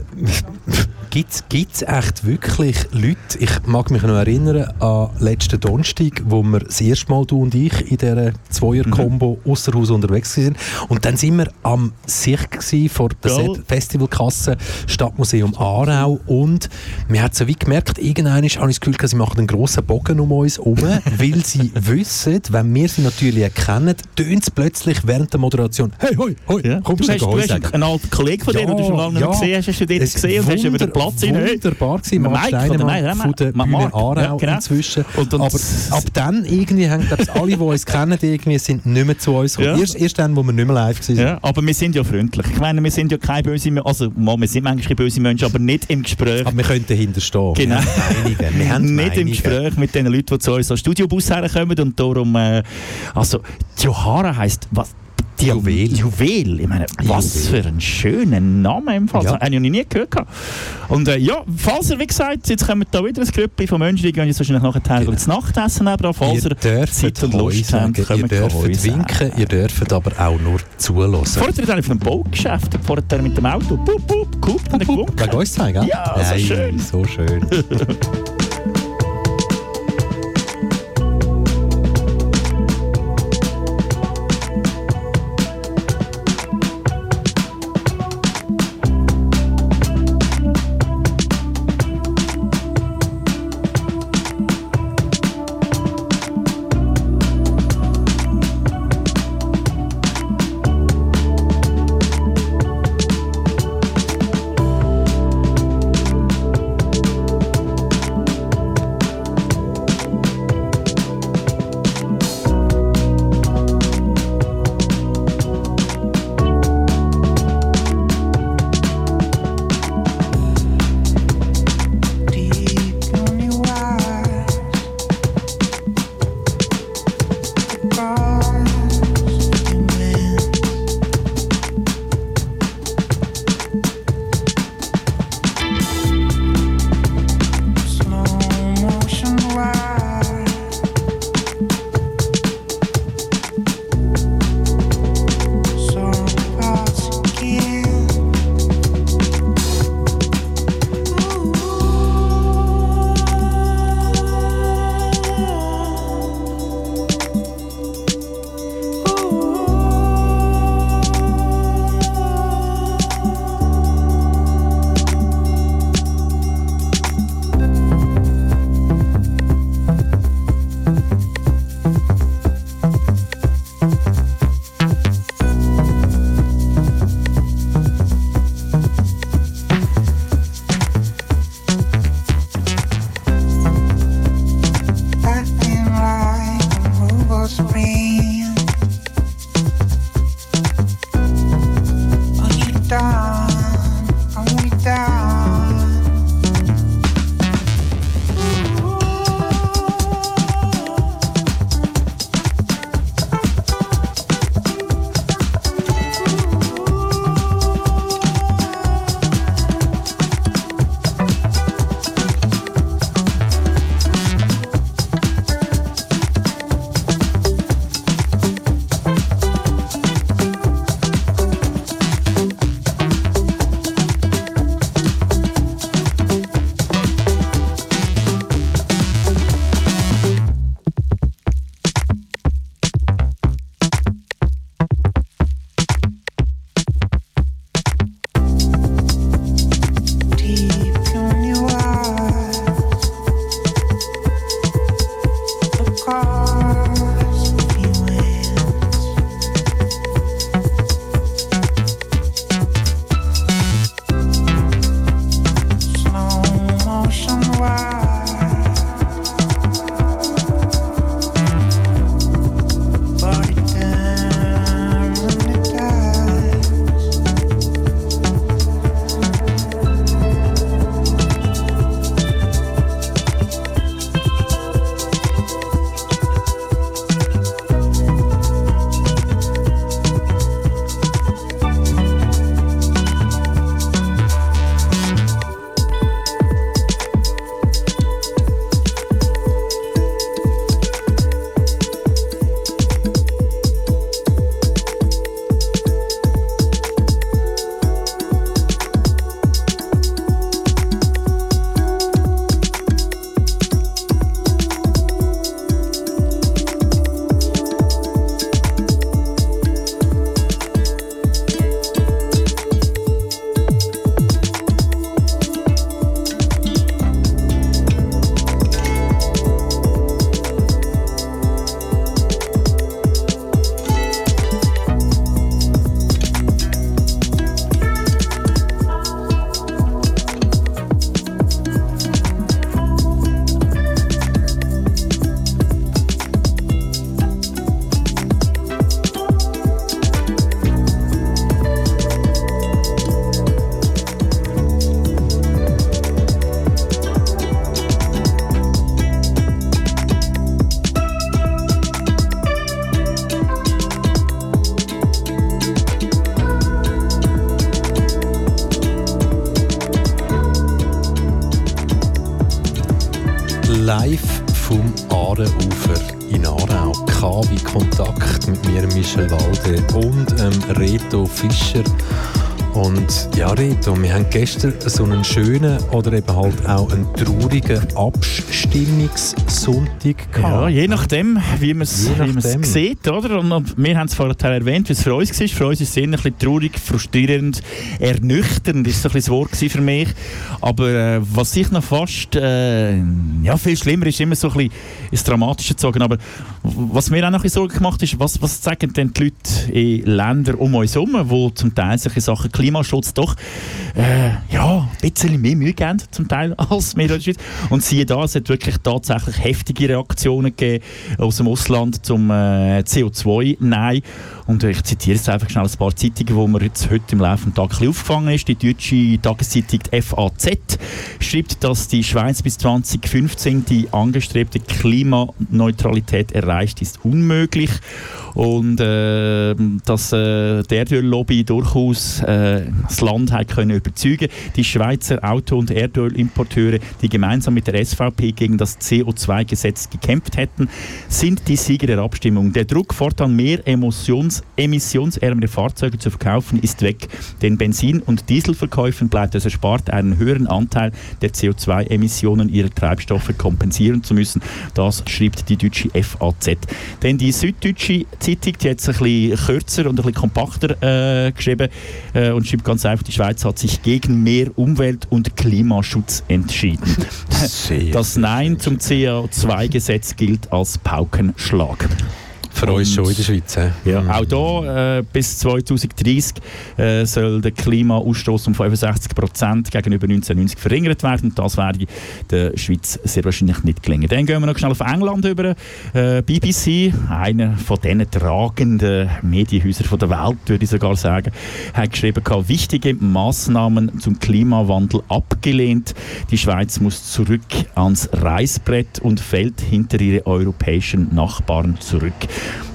gibt es echt wirklich Leute, ich mag mich noch erinnern an letzten Donnerstag, wo wir das erste Mal, du und ich, in dieser Zweier-Kombo ausser Haus unterwegs waren. Und dann sind wir am Sich gsi vor der Festivalkasse Stadtmuseum Aarau. Und wir haben so wie gemerkt, irgendwann habe ich das Gefühl, sie machen einen grossen Bogen um uns herum, weil sie wissen, wenn wir sie natürlich erkennen, tönt es plötzlich während der Moderation, hey, hoi, hoi, Ja. komm, Du hast, du hast einen alten Kollegen von dir, den du schon lange nicht mehr gesehen hast, hast du Es gesehen und hast über den Platz. Hey. Wunderbar gewesen, Marc Steinemann von der Bühne Aarau ja, genau. inzwischen. Und- und- Aber ab dann irgendwie haben glaub ich, alle, die uns kennen, irgendwie sind nicht mehr zu uns gekommen. Ja. Erst, erst dann, wo wir nicht mehr live waren. Ja, aber wir sind ja freundlich. Ich meine, wir sind ja keine böse Menschen. Also, wir sind manchmal böse Menschen, aber nicht im Gespräch. Aber wir können dahinter stehen. Genau. Wir haben nicht im. Gespräch mit den Leuten, die zu uns am Studiobus herkommen und darum, äh, also, Johara heisst, was? Juwel. Juwel. Ich meine, was Juwel. für ein schöner Name im Fall. Ja. Das habe ich noch nie gehört. Und äh, ja, falls ihr, wie gesagt, jetzt kommen da wieder ein Grüppli von Menschen, die gehen jetzt wahrscheinlich nachher Genau. das Nachtessen nebenan. Falls Ihr ihr Zeit und Lust habt, ihr kommt Heu dürft winken, ihr dürft aber auch nur zulassen. Vorher wieder auf einem Baugeschäft, vorher mit dem Auto. Pup, pup, guckt und gewunken. Wegen uns zeigen, gell? Ja, so schön. So schön. gestern so einen schönen oder eben halt auch einen traurigen Abstimmungssonntag gehabt. Ja, je nachdem, wie man es sieht, oder? Und, wir haben es vorher erwähnt, wie es für uns war. Für uns ist es eher ein bisschen traurig, frustrierend, ernüchternd ist so ein bisschen das Wort für mich. Aber äh, was ich noch fast, äh, ja, viel schlimmer ist immer so ein bisschen ins Dramatische gezogen. Aber was mir auch noch ein bisschen Sorgen gemacht ist, was, was sagen denn die Leute in Ländern um uns herum, wo zum Teil in Sachen Klimaschutz doch äh, ja, ein bisschen mehr Mühe geben, zum Teil, als wir in der Schweiz. Und siehe da, es hat wirklich tatsächlich heftige Reaktionen gegeben aus dem Ausland zum äh, CO2-Nein. Und ich zitiere jetzt einfach schnell ein paar Zeitungen, wo mir jetzt heute im Laufe des Tages aufgefangen ist. Die deutsche Tageszeitung FAZ schreibt, dass die Schweiz bis 2015 die angestrebte Klimaneutralität erreicht, ist unmöglich. Und äh, dass äh, die Erdöllobby durchaus äh, das Land hat können überzeugen Die Schweizer Auto- und Erdölimporteure, die gemeinsam mit der SVP gegen das CO2-Gesetz gekämpft hätten, sind die Sieger der Abstimmung. Der Druck, fortan mehr Emotions emissionsärmere Fahrzeuge zu verkaufen, ist weg. Den Benzin- und Dieselverkäufen bleibt es erspart, einen höheren Anteil der CO2-Emissionen ihrer Treibstoffe kompensieren zu müssen. Das schreibt die deutsche FAZ. Denn die süddeutsche Zeitung, die hat es ein bisschen kürzer und ein bisschen kompakter äh, geschrieben äh, und schreibt ganz einfach, die Schweiz hat sich gegen mehr Umwelt- und Klimaschutz entschieden. Das Nein zum CO2-Gesetz gilt als Paukenschlag. Für uns schon in der Schweiz. hä? Ja, Mhm. auch hier äh, bis 2030 äh, soll der Klimaausstoß um 65 Prozent gegenüber 1990 verringert werden. Und das werde der Schweiz sehr wahrscheinlich nicht gelingen. Dann gehen wir noch schnell auf England über. Äh, BBC, einer von diesen tragenden Medienhäusern von der Welt, würde ich sogar sagen, hat geschrieben, gehabt, wichtige Maßnahmen zum Klimawandel abgelehnt. Die Schweiz muss zurück ans Reißbrett und fällt hinter ihre europäischen Nachbarn zurück.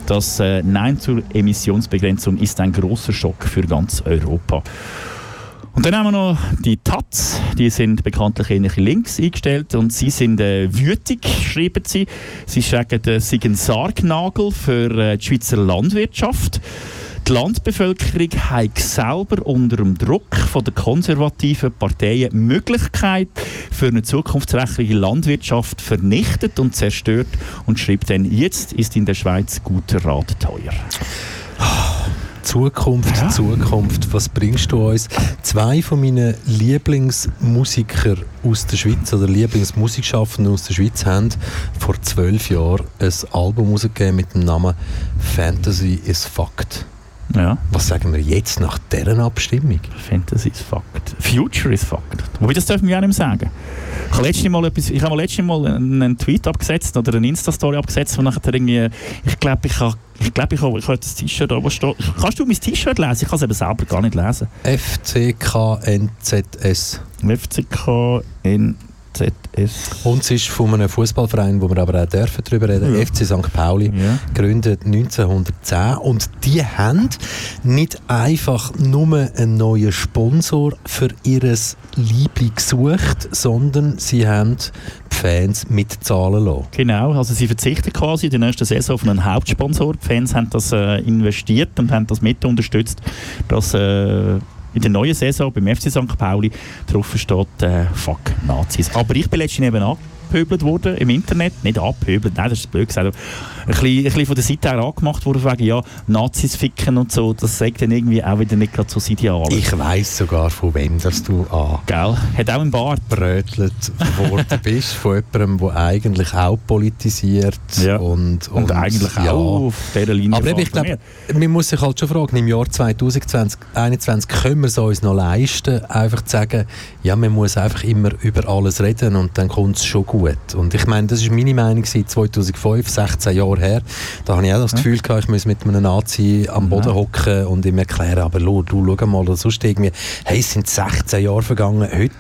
Das äh, Nein zur Emissionsbegrenzung ist ein großer Schock für ganz Europa. Und dann haben wir noch die Taz, die sind bekanntlich ähnliche Links eingestellt und sie sind äh, wütig, schreiben sie. Sie sagen, es sei ein Sargnagel für äh, die Schweizer Landwirtschaft. Die Landbevölkerung hat selber unter dem Druck von der konservativen Parteien die Möglichkeit für eine zukunftsträchtige Landwirtschaft vernichtet und zerstört und schreibt dann, jetzt ist in der Schweiz guter Rat teuer. Zukunft, Zukunft, was bringst du uns? Zwei von meinen Lieblingsmusiker aus der Schweiz oder Lieblingsmusikschaffenden aus der Schweiz haben vor zwölf Jahren ein Album rausgegeben mit dem Namen Fantasy is Fucked. Ja. Was sagen wir jetzt nach deren Abstimmung? Fantasy is fucked. Future is fucked. Wobei, das dürfen wir auch nicht mehr sagen. Ich habe letztes Mal, etwas, ich habe mal letztes Mal einen, Tweet abgesetzt oder eine Insta-Story abgesetzt, wo nachher irgendwie, ich glaube, ich habe ich glaube, ich habe, ich habe das T-Shirt wo steht. Kannst du mein T-Shirt lesen? Ich kann es eben selber gar nicht lesen. FCKNZS. FCK Und es ist von einem Fußballverein, wo wir aber auch dürfen darüber reden, Ja. FC St. Pauli, Ja. gegründet 1910. Und die haben nicht einfach nur einen neuen Sponsor für ihr Liebling gesucht, sondern sie haben die Fans mitzahlen lassen. Genau, also sie verzichten quasi in der nächsten Saison auf einen Hauptsponsor. Die Fans haben das äh, investiert und haben das mit unterstützt, dass äh, in der neuen Saison beim FC St. Pauli drauf steht äh, «Fuck Nazis». Aber ich bin letztens eben angepöbelt worden im Internet. Nicht angepöbelt, nein, das ist blöd gesagt. Bisschen, ein bisschen von der Seite her angemacht worden, wegen ja, Nazis ficken und so. Das sagt dann irgendwie auch wieder nicht gerade so das Ideal. Ich weiss sogar, von wem dass du Gell? Hat auch einen Bart. angebrötelt worden bist, von jemandem, der eigentlich auch politisiert Ja. und, Und eigentlich ja. auch auf dieser Linie Aber eben, ich glaube, man muss sich halt schon fragen, im Jahr 2020, können wir es uns noch leisten, einfach zu sagen, ja, man muss einfach immer über alles reden und dann kommt es schon gut. Und ich meine, das ist meine Meinung seit 2005, 16 Jahre her. Da habe ich auch das Gefühl gehabt, ich muss mit einem Nazi am Boden hocken und ihm erklären, aber schau, du schau mal, sonst irgendwie, hey, es sind 16 Jahre vergangen. Heute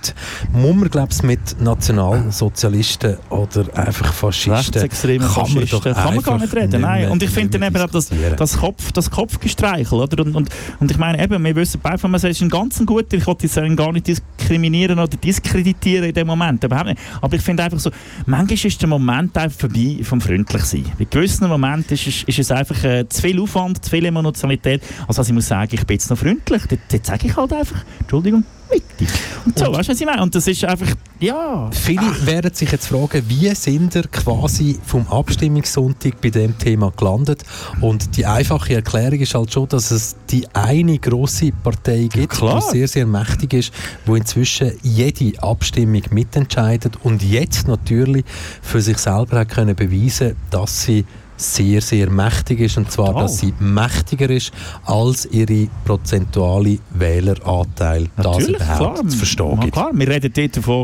muss man, glaube ich, mit Nationalsozialisten oder einfach Faschisten kann man doch kann man gar nicht reden. Nein. mehr- Und ich finde dann eben auch das, das, Kopf, das Kopfgestreichel. Oder? Und, und, und ich meine, eben, wir wissen sagt, es ist ein ganz guter, ich wollte ihn gar nicht diskriminieren oder diskreditieren in dem Moment. Überhaupt nicht. Aber ich finde einfach so, manchmal ist der Moment einfach vorbei vom Freundlichsein. Bei gewissen Momenten ist, es- ist es einfach äh, zu viel Aufwand, zu viel Emotionalität. Also, also ich muss sagen, ich bin jetzt noch freundlich. Dort sage ich halt einfach, Entschuldigung, bitte. Und so, weißt du, was ich meine? Und das ist einfach, ja... Viele werden sich jetzt fragen, wie sind ihr quasi vom Abstimmungssonntag bei dem Thema gelandet? Und die einfache Erklärung ist halt schon, dass es die eine große Partei gibt, klar. die sehr, sehr mächtig ist, wo inzwischen jede Abstimmung mitentscheidet und jetzt natürlich für sich selber hat können beweisen, dass sie sehr, sehr mächtig ist und zwar, dass sie mächtiger ist als ihre prozentuale Wähleranteil, das Natürlich, überhaupt klar. zu verstehen Ja, klar. Wir reden dort von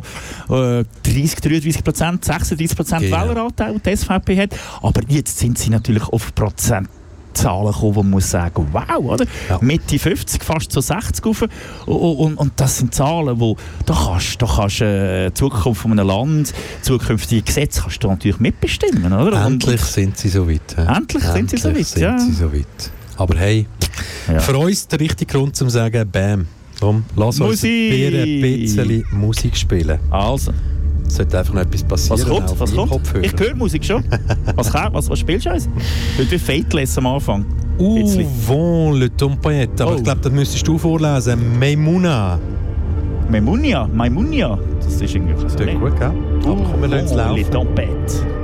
äh, 30, 33 Prozent, 36 Prozent Genau. Wähleranteil, die die SVP hat. Aber jetzt sind sie natürlich auf Prozentzahlen gekommen, wo man muss sagen, wow, oder? Ja. Mitte 50, fast zu 60 rauf. Und, und, und das sind Zahlen, wo da kannst, da kannst äh, die Zukunft von einem Land, zukünftige Gesetze kannst du natürlich mitbestimmen, oder? Und- Endlich sind sie so weit. ja. Endlich sind sie so weit, sind ja. sie so weit. Aber hey, Ja. für uns der richtige Grund zum sagen, bam, komm, lass uns ein bisschen Musik spielen. Also, Es sollte einfach noch etwas passieren. was kommt? Was kommt? Kopfhörer. Ich höre Musik schon. Was, was, was spielst du uns? Heute wie Fateless am Anfang. Vont le tempête? Aber Oh. ich glaube, das müsstest du vorlesen. Meimuna. Memunia, Maimunia. Das ist irgendwie so. Klingt gut, gell? Aber komm, wir lassen es laufen. Tempêtes. Tu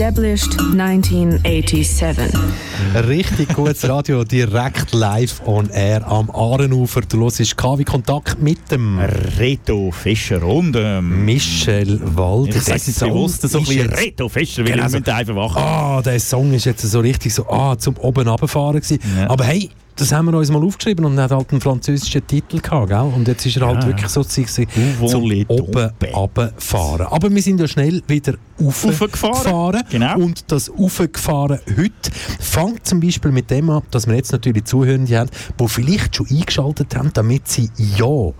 Established 1987. Richtig gutes Radio, direkt live on air am Aarenufer. Du hörst KW Kontakt mit dem Reto Fischer und ähm, Michel Wald. ich sage es bewusst so ein ist bisschen Reto Fischer, weil Genau so. müssen einfach wachen. Ah, der Song ist jetzt so richtig so ah, zum oben runterfahren gewesen. Ja. Aber hey, das haben wir uns mal aufgeschrieben und hat halt einen französischen Titel gehabt, gell? Und jetzt ist er halt Ja. wirklich so zu zum oben runterfahren. Aber wir sind ja schnell wieder aufgefahren. Genau. Und das Aufgefahren heute fängt zum Beispiel mit dem an, dass wir jetzt natürlich Zuhörende haben, die vielleicht schon eingeschaltet haben, damit sie ja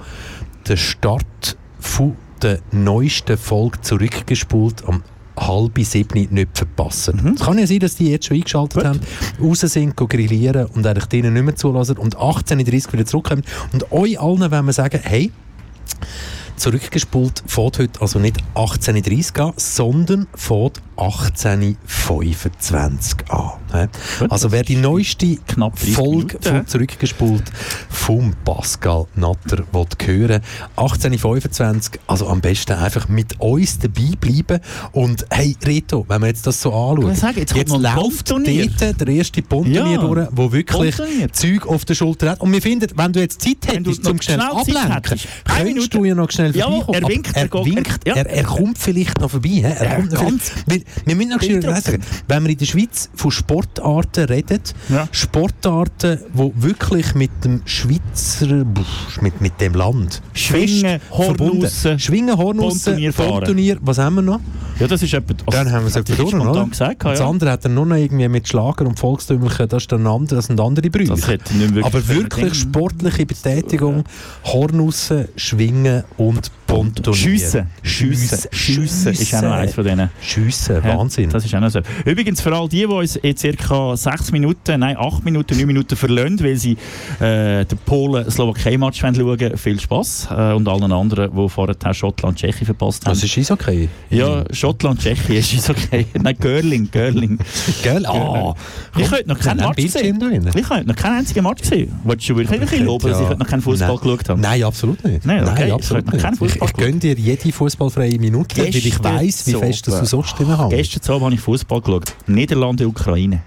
den Start von der neuesten Folge zurückgespult am halb sieben nicht verpassen. Mhm. Es kann ja sein, dass die jetzt schon eingeschaltet haben, raus sind, grillieren und eigentlich denen nicht mehr zulassen und 18.30 wieder zurückkommen. Und euch allen wollen wir sagen, hey, zurückgespult fährt heute also nicht 18.30 an, sondern fährt 18.25 an. Also wer die neueste knapp 30 Folge Minuten, von zurückgespult vom Pascal Natter will hören 18.25 also am besten einfach mit uns dabei bleiben und hey Reto, wenn wir jetzt das so anschauen, Ich sage, jetzt ein läuft dort der erste Bondturnier Ja. durch, wo wirklich. Zeug auf der Schulter hat und wir finden, wenn du jetzt Zeit hättest, zum schnell ablenken, könntest du ja noch schnell Ja, vorbeikommen. er winkt, er er, winkt, er- ja. er, kommt vielleicht noch vorbei. Er Ja, kommt noch vielleicht. Wir müssen noch Beeindruckend. sagen, wenn wir in der Schweiz von Sportarten reden, Ja. Sportarten, die wirklich mit dem Schweizer, mit, mit dem Land Schwingen, Hornussen, Schwingen, Hornussen. Bondturnier, was haben wir noch? Ja, das ist etwa... also, Dann haben wir es etwa durch, oder? gesagt, Das ja. andere hat er nur noch irgendwie mit Schlager und Volkstümlichen, das, ist dann andere, das sind andere Brüche. Das hätte ich nicht wirklich Aber wirklich sportliche Betätigung, Hornussen, Schwingen und Ponturnier. Schiessen. Schiessen. Schiessen ist auch noch eins von denen. Schiessen, Ja, Wahnsinn. Das ist auch noch so. Übrigens, für all die, die uns in circa sechs Minuten, nein, acht Minuten, neun Minuten verlassen, weil sie äh, den Polen-Slowakei-Match schauen viel Spass. Äh, und allen anderen, die vorher Schottland-Tschechien verpasst haben. Das ist Eishockey. ja, Schottland-Tschechien ist okay. Nein, Görling, Görling. Gell? Ah, Ich habe noch keinen Ein Match drin. Ich habe noch keinen einzigen Match gesehen. Wolltest du wirklich loben, dass ich noch keinen Fußball Nein. geschaut habe? Nein, absolut nicht. Nein, okay. Ich absolut keinen nicht. Ich, ich gönne dir jede fußballfreie Minute, weil ich weiss, wie fest dass du so- sonst drin hast. Gestern Abend habe ich Fußball geschaut. Niederlande, Ukraine.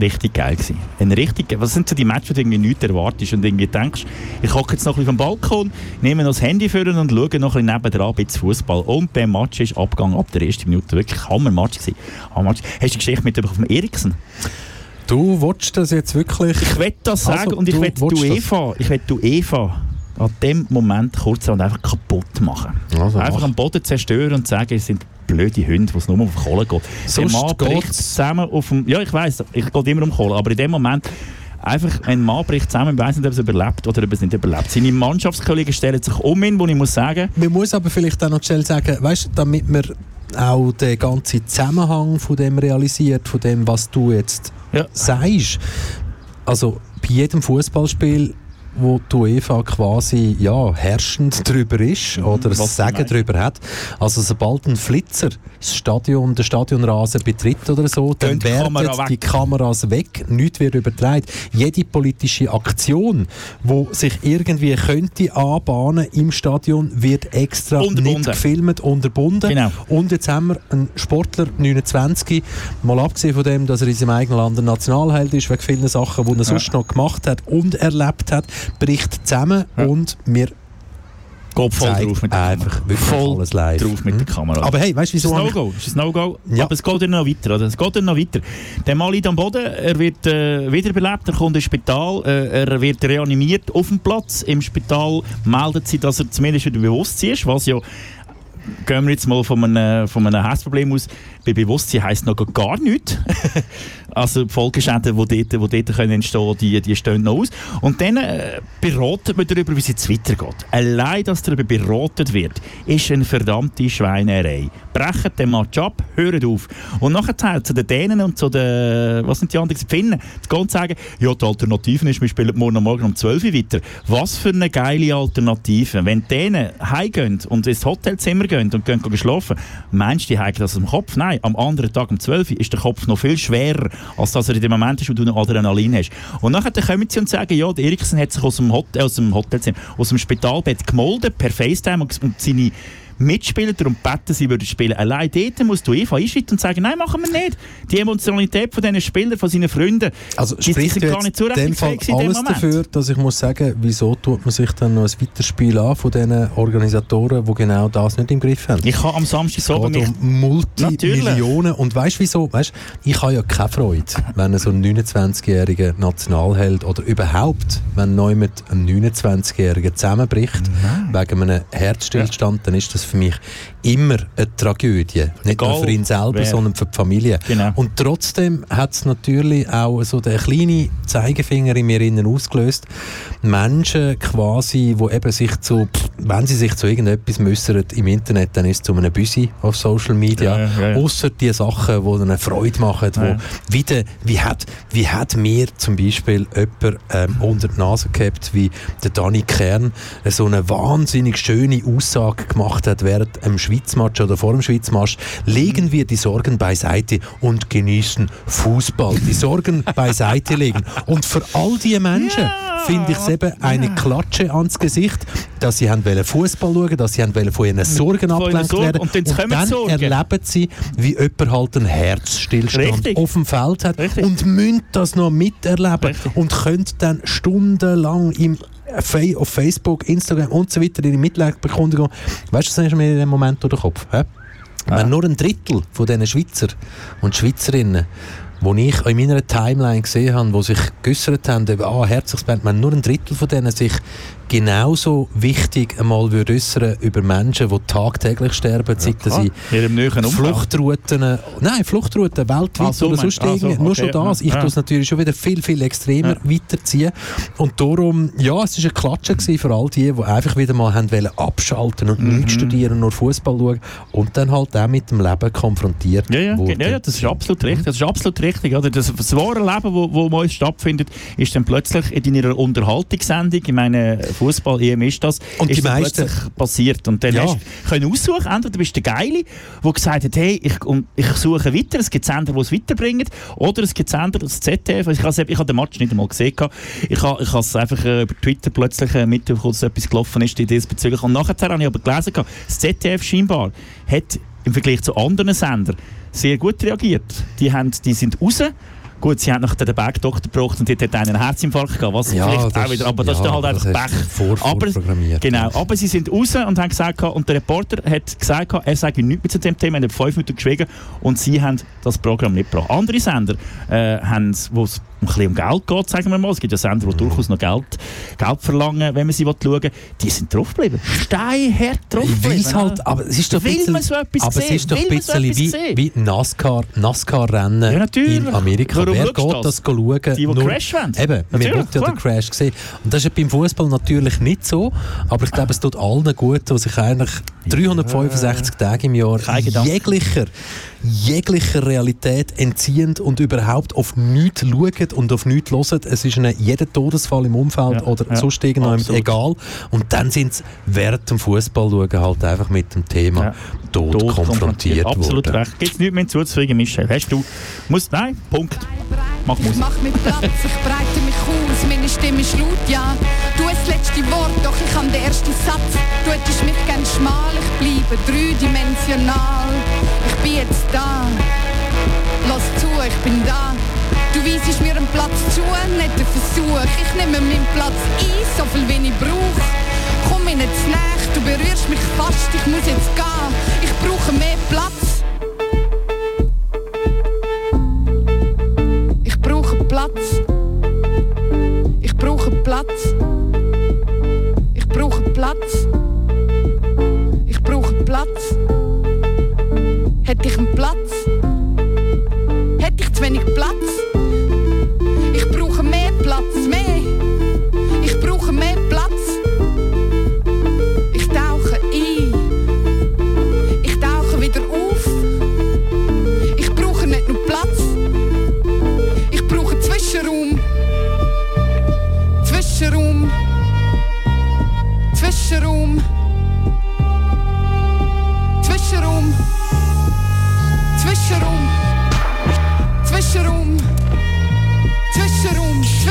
Richtig geil gewesen. Ein richtig, was sind so die Matches, die du irgendwie nichts erwartest und irgendwie denkst, ich hocke jetzt noch ein bisschen vom Balkon, nehme noch das Handy für und schaue noch ein bisschen nebendran ein bisschen Fußball. Und der Match ist abgegangen ab der ersten Minute. Wirklich Hammer-Match gewesen. Hammer Hast du die Geschichte mit dem Eriksen? Du willst das jetzt wirklich... Ich will das Also, sagen und ich du will das. UEFA, ich will die UEFA an dem Moment kurz und einfach kaputt machen. Also, einfach mach. am Boden zerstören und sagen, es sind blöde Hunde, die es nur auf Kohle geht. Sonst der Mann bricht zusammen auf dem... Ja, ich weiß, ich gehe immer um Kohle, aber in dem Moment... Einfach, ein Mann bricht zusammen, ich weiß nicht, ob er es überlebt oder ob er es nicht überlebt. Seine Mannschaftskollegen stellen sich um ihn, wo ich muss sagen, Man muss aber vielleicht auch noch schnell sagen, weißt, damit man auch den ganzen Zusammenhang von dem realisiert, von dem, was du jetzt Ja. sagst. Also bei jedem Fußballspiel, wo die UEFA quasi ja, herrschend drüber ist oder Mhm. was das du Sagen drüber hat, also sobald ein Flitzer das Stadion, den Stadionrasen betritt oder so, dann Gehen die werden Kamera die Kameras weg, nichts wird übertragen. Jede politische Aktion, wo sich irgendwie könnte anbahnen im Stadion, wird extra nicht gefilmt, unterbunden. Genau. Und jetzt haben wir einen Sportler, 29, mal abgesehen von dem, dass er in seinem eigenen Land ein Nationalheld ist, wegen vielen Sachen, die er sonst noch gemacht hat und erlebt hat, bricht zusammen und wir geht voll drauf mit der einfach Kamera. voll alles live. drauf mit der Mhm. Kamera. Aber hey, weißt du, Ist wieso... ein habe ich- No-Go, ist ein No-Go. Ja. Aber es geht dann noch weiter, oder? Es geht dann noch weiter. Der Mann liegt am Boden, er wird äh, wiederbelebt, er kommt ins Spital, äh, er wird reanimiert auf dem Platz. Im Spital meldet sie, dass er zumindest wieder Bewusstsein ist, was ja gehen wir jetzt mal von einem, von einem Herzproblem aus. Bei Bewusstsein heisst noch gar nichts. also die Folgeschäden, die dort, die dort können entstehen die, die stehen noch aus. Und dann äh, beraten wir darüber, wie es jetzt weitergeht. Allein, dass darüber beraten wird, ist eine verdammte Schweinerei. Brechen den Match ab, hören auf. Und nachher zu den Dänen und zu den, was sind die anderen, die Finnen, zu gehen und sagen, ja, die Alternative ist, wir spielen morgen Morgen um 12 Uhr weiter. Was für eine geile Alternative. Wenn die Dänen heimgehen und ins Hotelzimmer gehen und gehen, schlafen, meinst du, die haben das am Kopf? Nein, am anderen Tag um 12 Uhr ist der Kopf noch viel schwerer, als dass er in dem Moment ist, wo du noch Adrenalin hast. Und nachher kommen sie und sagen, ja, der Eriksen hat sich aus dem, Hotel, aus dem Hotelzimmer, aus dem Spitalbett gemolden, per FaceTime und seine mitspielen, darum beten, sie würden spielen. Allein dort musst du Eva einschreiten und sagen, nein, machen wir nicht. Die Emotionalität von diesen Spielern, von seinen Freunden, Also die, die sind gar nicht zurechnungsfähig in dem alles Moment. dafür, dass ich muss sagen, wieso tut man sich dann noch ein weiteres Spiel an von diesen Organisatoren, die genau das nicht im Griff haben. Ich habe am Samstag so mich um Multimillionen. Und weißt du wieso? Weißt, ich habe ja keine Freude, wenn so ein 29-jähriger Nationalheld oder überhaupt, wenn neu mit einem 29-jährigen zusammenbricht, wegen einem Herzstillstand, dann ist das für mich immer eine Tragödie. Nicht Egal, nur für ihn selber, wer. sondern für die Familie. Genau. Und trotzdem hat es natürlich auch so den kleinen Zeigefinger in mir innen ausgelöst. Menschen quasi, wo eben sich zu, pff, wenn sie sich zu irgendetwas müssen im Internet, dann ist es zu einem Büsi auf Social Media. Ja, ja, ja. Ausser die Sachen, die ihnen Freude machen, wo wieder, wie hat, wie hat mir zum Beispiel jemand ähm, unter die Nase gehabt, wie der Dani Kern äh, so eine wahnsinnig schöne Aussage gemacht hat während einem Schweizmatch oder vor dem Schweizmatch. Legen wir die Sorgen beiseite und genießen Fußball. Die Sorgen beiseite legen. Und für all die Menschen finde ich es eben eine Klatsche ans Gesicht, dass sie haben wollen Fußball schauen, dass sie haben wollen von ihren Sorgen Von abgelenkt Sorgen. werden. Und dann die dann Sorgen. erleben sie, wie jemand halt einen Herzstillstand Richtig. auf dem Feld hat Richtig. und müssen das noch miterleben Richtig. und können dann stundenlang im auf Facebook, Instagram und so weiter ihre Mitleidsbekundung Weißt du, das ist mir in dem Moment durch den Kopf. Hä? Wenn nur ein Drittel von diesen Schweizer und Schweizerinnen, die ich in meiner Timeline gesehen habe, die sich geäussert haben, eben, ah, Herzensband, wenn nur ein Drittel von denen sich genauso wichtig einmal würde äußern über Menschen, die tagtäglich sterben, das klar. Umfeld. Fluchtrouten, nein, Fluchtrouten weltweit Ah, so oder sonst du. Ah, so, irgendwie. Nur schon okay, das. ja. Ich Ja. tue es natürlich schon wieder viel, viel extremer weiterziehen. Und darum, ja, es war eine Klatsche gewesen für all die, die einfach wieder mal haben wollen abschalten und Mhm. nichts studieren, nur Fußball schauen und dann halt auch mit dem Leben konfrontiert Ja, ja, wurden. ja, ja, das ist absolut richtig. Das ist absolut richtig. Oder? Das, das wahre Leben, wo, wo uns stattfindet, ist dann plötzlich in deiner Unterhaltungssendung, ich meine, Fußball-EM ist das, Und die ist dann meisten- plötzlich passiert. Und dann Ja. hast du können aussuchen, entweder bist du der Geile, der gesagt hat, hey, ich, und ich suche weiter, es gibt Sender, die es weiterbringen, oder es gibt Sender, das ZDF, ich habe ich den Match nicht einmal gesehen, ich habe ich habe es einfach äh, über Twitter plötzlich äh, mitbekommen, dass etwas gelaufen ist diesbezüglich. Und nachher habe ich aber gelesen, das ZDF scheinbar hat im Vergleich zu anderen Sendern sehr gut reagiert. Die, haben, die sind raus. Gut, sie haben nachher den Bergdoktor gebraucht und dort hat einen Herzinfarkt gehabt, was Ja, vielleicht auch wieder, aber das ja, ist dann halt das einfach Pech. vor- aber, genau, aber sie sind raus und haben gesagt, und der Reporter hat gesagt, er sage nichts mehr zu dem Thema, er hat fünf Minuten geschwiegen und sie haben das Programm nicht gebracht. Andere Sender, äh, haben, wo es ein bisschen um Geld geht, sagen wir mal, es gibt ja Sender, die durchaus noch Geld, Geld verlangen, wenn man sie schauen will, die sind draufgeblieben. Steinhart draufgeblieben. Es halt, aber es ist doch ein Will bisschen, man so etwas aber es sehen? ist doch ein bisschen wie, wie NASCAR, NASCAR-Rennen Ja, in Amerika. Warum Wer geht das? das schauen? Die, die Nur- Crash wollen. Eben, wir Natürlich, wollen ja klar. den Crash sehen. Und das ist ja beim Fußball natürlich nicht so, aber ich glaube, es tut allen gut, die sich eigentlich 365 Tage im Jahr jeglicher, jeglicher Realität entziehen und überhaupt auf nichts schauen und auf nichts hören. Es ist ihnen jeder Todesfall im Umfeld Ja, oder ja, sonst irgendjemand absolut. egal. Und dann sind sie während dem Fußball schauen halt einfach mit dem Thema Ja. Tod, Tod konfrontiert Absolut worden. recht. Gibt es nichts mehr hinzuzufügen, Michel? Hast du? Musst, nein, Punkt. Mach Ich Musik. mach mir Platz, ich breite mich aus, meine Stimme ist laut, ja. Du hast das letzte Wort, doch ich habe den ersten Satz. Du hättest mich gern schmal, ich bleibe dreidimensional. Ich bin jetzt da, lass zu, ich bin da. Du weisest mir einen Platz zu, nicht einen Versuch. Ich nehme meinen Platz ein, so viel wie ich brauch. Komm mir nicht nahe, du berührst mich fast, ich muss jetzt gehen. Ich brauche mehr Platz. Ich brauche Platz. Ich brauche Platz. Ich brauche Platz. Ich brauche Platz. Hätte ich einen Platz? Hätte ich zu wenig Platz?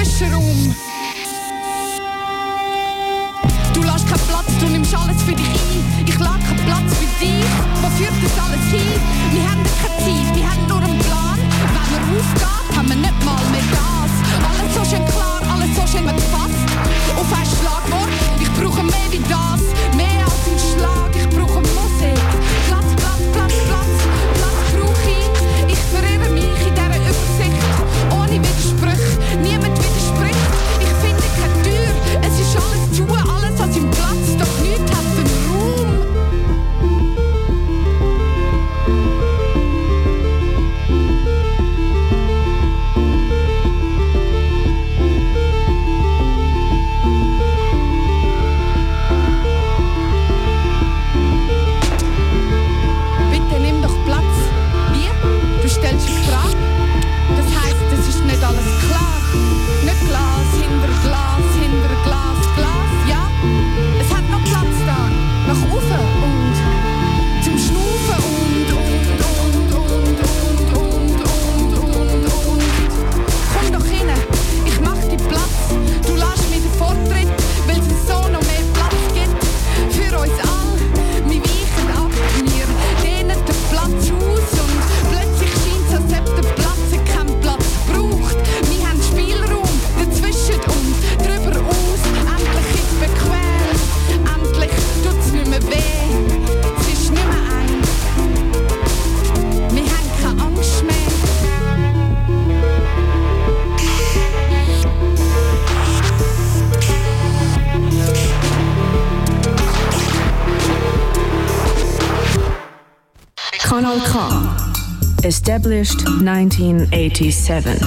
bist Du lässt keinen Platz, du nimmst alles für dich ein. Ich lade keinen Platz für dich. Wo führt das alles hin? Wir haben keine Zeit, wir haben nur einen Plan. Wenn wir aufgehen, haben wir nicht mal mehr. Stel je. Established 1987.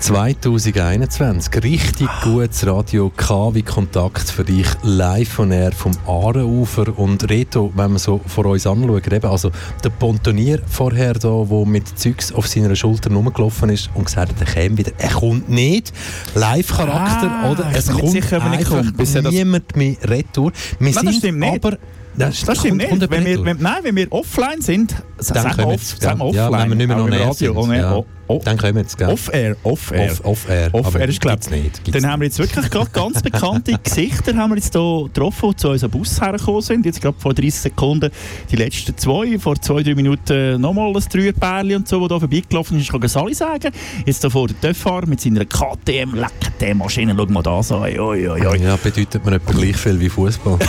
2021. Richtig gutes Radio K wie Kontakt für dich live von Air vom Aarenufer. Und Reto, wenn wir so vor uns anschauen, eben, also der Pontonier vorher da, der mit Zeugs auf seiner Schulter rumgelaufen ist und gesagt hat, er käme wieder. Er kommt nicht. Live-Charakter, Ah, oder? Es kommt sicher, er einfach kommt, er niemand mehr retour. Wir Nein, das stimmt nicht. aber... Das, Das stimmt kommt- nicht. Wenn wir, wenn, nein, wenn wir offline sind, Dann sagen wir ja. offline. Ja, wenn wir nicht mehr on air Radio, sind, on air, ja. Dann können wir jetzt, gell? Off-air, off-air. Off- off-air, Off-air ist, glaub, gibt's nicht, gibt's Dann haben wir jetzt wirklich gerade ganz bekannte Gesichter haben wir jetzt hier getroffen, die zu unserem Bus hergekommen sind. Jetzt gerade vor 30 Sekunden die letzten zwei. Vor zwei, drei Minuten nochmal ein Dreierpärchen und so, das hier vorbeigelaufen ist. Ich kann Sali sagen. Jetzt hier vor der Töfffahrer mit seiner KTM, lecker Maschine. Schau mal das an. Oi, oi, oi. Ja, bedeutet mir etwa gleich viel wie Fußball.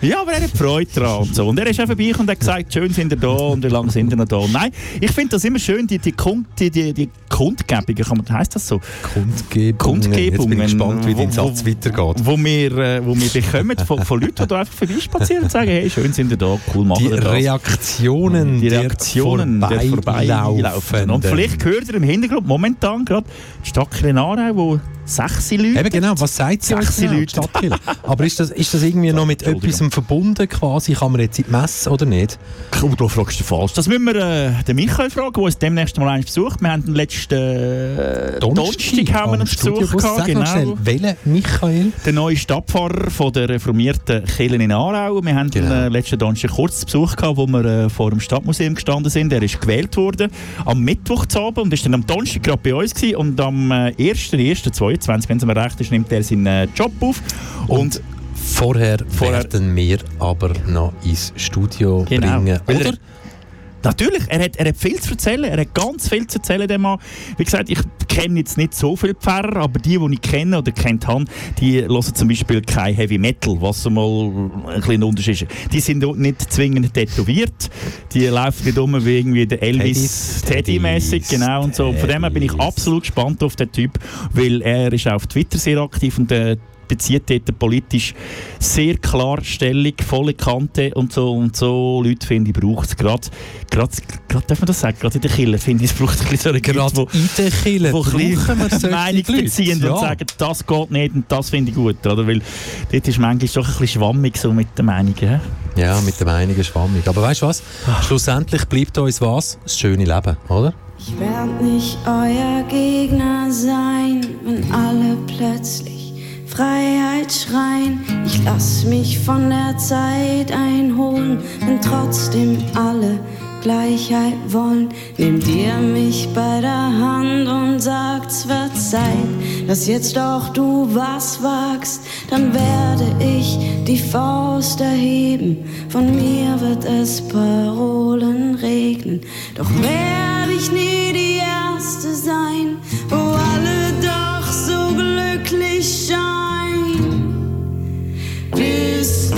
Ja, aber er hat Freude dran und so. Und er ist auch vorbei und hat gesagt, schön sind ihr da und wie lange sind ihr noch da. Nein, ich finde das immer schön, die, die, Kund, die, die, die Kundgebungen, kann man, heisst das so? Kundgebungen. Kundgebungen. Jetzt bin ich gespannt, wie dein wo- Satz weitergeht. Wo wir, äh, wo wir bekommen von, von Leuten, die da einfach vorbeispazieren und sagen, hey, schön sind ihr da, cool, machen Die wir das. Reaktionen die der Reaktionen der vorbeilaufen. Und vielleicht hört ihr im Hintergrund momentan gerade die Stadt Krenarau, wo sechs Leute... Eben genau, was sagt sie Sechs genau, Leute. Stadtkirche? Aber ist das, ist das irgendwie noch mit etwas verbunden quasi? Kann man jetzt in die Messe oder nicht? Oh, du fragst du falsch. Das müssen wir äh, den Michael fragen, der uns demnächst mal eins besucht. Wir haben den letzten äh, Donnerstag haben wir einen am Besuch gehabt. Noch schnell, Genau. welcher Michael? Der neue Stadtpfarrer von der reformierten Kirche in Aarau. Wir haben Genau. äh, letzten Donnerstag kurz Besuch gehabt, wo wir äh, vor dem Stadtmuseum gestanden sind. Er ist gewählt worden am Mittwochabend und ist dann am Donnerstag gerade bei uns gewesen. Und am äh, 1.1.22, wenn es mir recht ist, nimmt er seinen äh, Job auf. Und, Vorher, werden wir aber noch ins Studio Genau. bringen. Oder? Natürlich, er hat, er hat viel zu erzählen, er hat ganz viel zu erzählen, dem Mann. Wie gesagt, ich kenne jetzt nicht so viele Pfarrer, aber die, die ich kenne oder kennt habe, die hören zum Beispiel kein Heavy Metal, was mal ein kleiner Unterschied ist. Die sind nicht zwingend tätowiert, die laufen nicht um wie irgendwie der Elvis Teddy-mäßig, genau und so. Von dem her bin ich absolut gespannt auf den Typ, weil er ist auf Twitter sehr aktiv und äh, bezieht dort politisch sehr klar Stellung, volle Kante und so und so Leute finde ich braucht es gerade, gerade, gerade darf man das sagen, gerade in der Kirche finde ich es braucht ein bisschen so eine Gerade Leute, in der Kirche die brauchen wir solche Meinung Leute. beziehen Ja. und sagen, das geht nicht und das finde ich gut, oder? Weil dort ist manchmal doch ein bisschen schwammig so mit den Meinungen. Ja, mit der Meinung schwammig. Aber weißt du was? Schlussendlich bleibt uns was? Das schöne Leben, oder? Ich werd nicht euer Gegner sein, wenn alle plötzlich Freiheit schreien. Ich lass mich von der Zeit einholen, wenn trotzdem alle Gleichheit wollen. Nehmt ihr mich bei der Hand und sagt's wird Zeit, dass jetzt auch du was wagst, dann werde ich die Faust erheben. Von mir wird es Parolen regnen, doch werde ich nie die Erste sein, wo alle doch so glücklich scheinen. Bis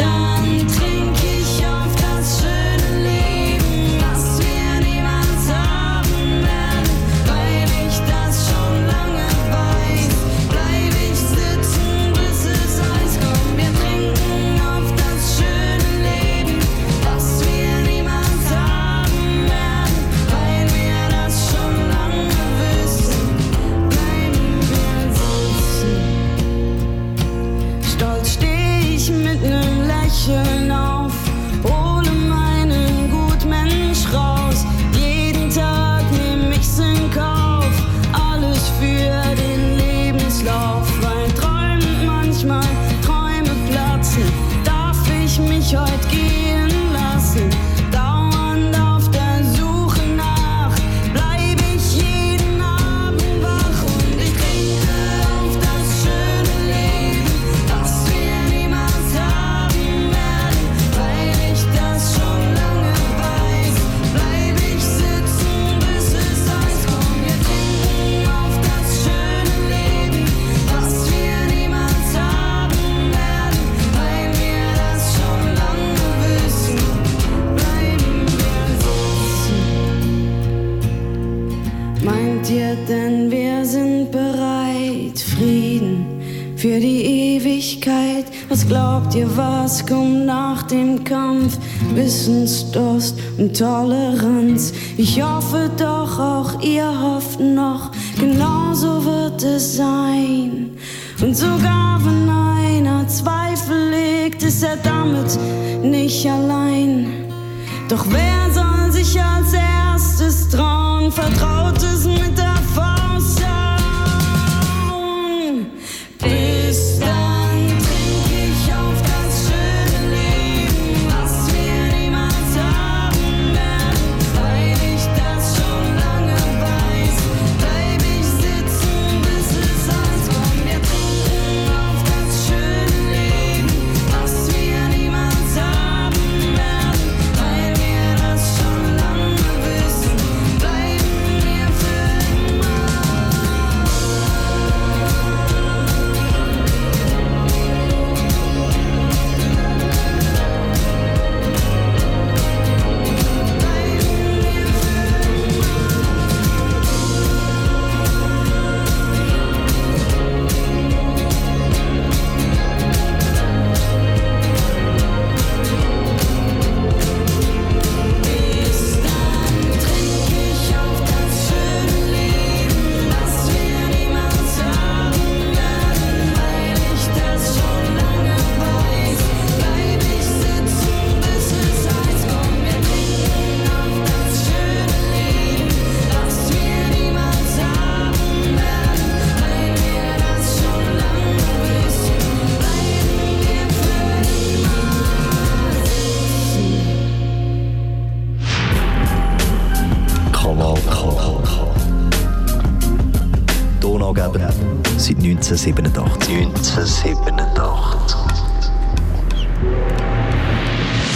und Toleranz. Ich hoffe doch, auch ihr hofft noch, genauso wird es sein. Und sogar wenn einer Zweifel legt, ist er damit nicht allein. Doch wer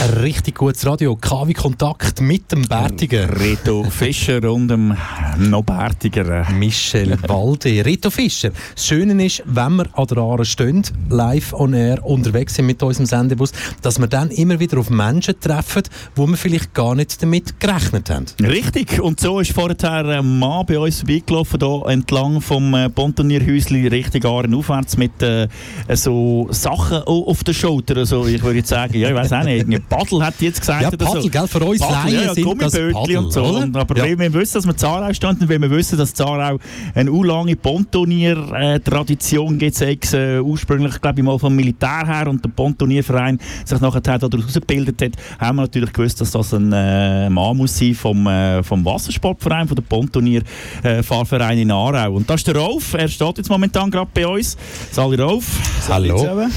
Ein richtig gutes Radio. KW Kontakt mit dem Bärtiger. Reto Fischer und dem noch bärtigeren Michel Walde. Reto Fischer. Das Schöne ist, wenn wir an der Aare stehen, live on air unterwegs sind mit unserem Sendebus, dass wir dann immer wieder auf Menschen treffen, wo wir vielleicht gar nicht damit gerechnet haben. Richtig, und so ist vorher ein Mann bei uns vorbeigelaufen, hier entlang vom äh, Pontonierhäusli Richtung Aaren aufwärts mit äh, so Sachen au- auf der Schulter. Also ich würde sagen, ja, ich weiß auch nicht, Paddel hat jetzt gesagt. Ja, Paddel, so. gell, für uns Paddel, Laien ja, sind das Paddel, und so. Und, aber Ja. weil wir wissen, dass wir Zarau standen und weil wir wissen, dass Zarau eine urlange Pontonier-Tradition gibt, es äh, ursprünglich, glaube ich, mal vom Militär her und der Pontonierverein sich nachher daraus ausgebildet hat, haben wir natürlich gewusst, dass das ein äh, Mann muss sein vom, äh, vom Wassersportverein, von der Pontonier-Fahrverein in Aarau. Und das ist der Rolf, er steht jetzt momentan gerade bei uns. Sali Rolf. Hallo.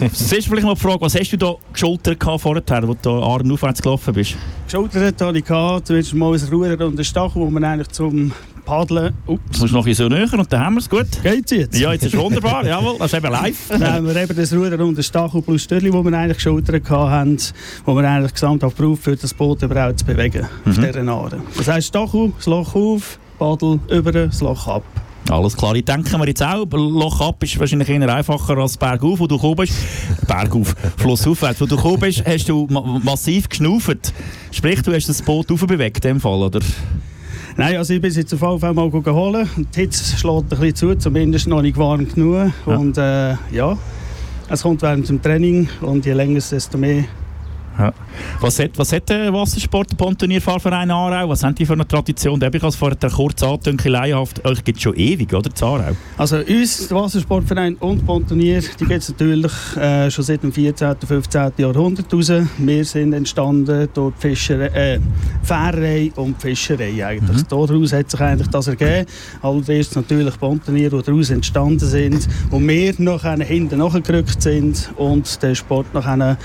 Das ist vielleicht mal die Frage, was hast du da geschultert vorher, wo du Aaren aufwärts gelaufen bist? Geschultert hatte ich zuerst mal ein Ruder und ein Stachel, wo man eigentlich zum Paddeln... Ups. Du musst noch ein bisschen näher und dann haben wir es gut. Geht's jetzt? Ja, jetzt ist wunderbar, jawohl, das ist eben live. Dann haben wir eben das Ruder und das Stachel plus Störli, wo wir eigentlich geschultert haben, wo wir eigentlich gesamthaft gebraucht für das Boot überhaupt zu bewegen auf Mhm. dieser Aare. Das heisst Stachel, das Loch auf, Paddel über, das Loch ab. Alles klar, ich denke mir jetzt auch, Loch ab ist wahrscheinlich eher einfacher als Berg auf, wo du gekommen bist. Berg auf, Fluss aufwärts. Wo du gekommen bist, hast du ma massiv geschnauft. Sprich, du hast das Boot aufbewegt in dem Fall, oder? Nein, also ich bin jetzt auf jeden Fall mal holen. Die Hitze schlägt ein bisschen zu, zumindest noch nicht warm genug. Ja. Und äh, ja, es kommt während dem Training und je länger es, desto mehr. Ja. Was hat, was hat der Wassersport, der Pontonierfahrverein Aarau? Was haben die für eine Tradition? Da habe ich als vorher kurz laienhaft. Euch gibt es schon ewig, oder? In Aarau? Also uns, der Wassersportverein und Pontonier, die gibt es natürlich äh, schon seit dem 14., 15. Jahrhundert raus. Wir sind entstanden durch die Fischerei, äh, Fährerei und die Fischerei eigentlich. Daraus hat sich eigentlich das ergeben. Allerdings natürlich Pontonier, die daraus entstanden sind und wir nachher hinten nachgerückt sind und den Sport nachher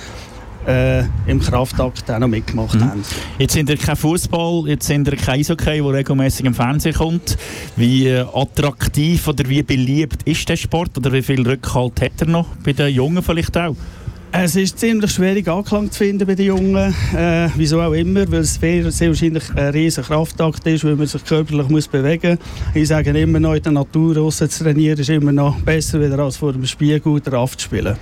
äh, im Kraftakt auch noch mitgemacht Mhm. haben. Jetzt sind ihr kein Fußball, jetzt sind ihr kein Eishockey, der regelmäßig im Fernsehen kommt. Wie äh, attraktiv oder wie beliebt ist der Sport? Oder wie viel Rückhalt hat er noch? Bei den Jungen vielleicht auch? Es ist ziemlich schwierig Anklang zu finden bei den Jungen, äh, wieso auch immer, weil es sehr, sehr wahrscheinlich ein riesiger Kraftakt ist, weil man sich körperlich muss bewegen muss. Ich sage immer noch, in der Natur draussen zu trainieren ist immer noch besser, wieder als vor dem Spiegel drauf zu spielen.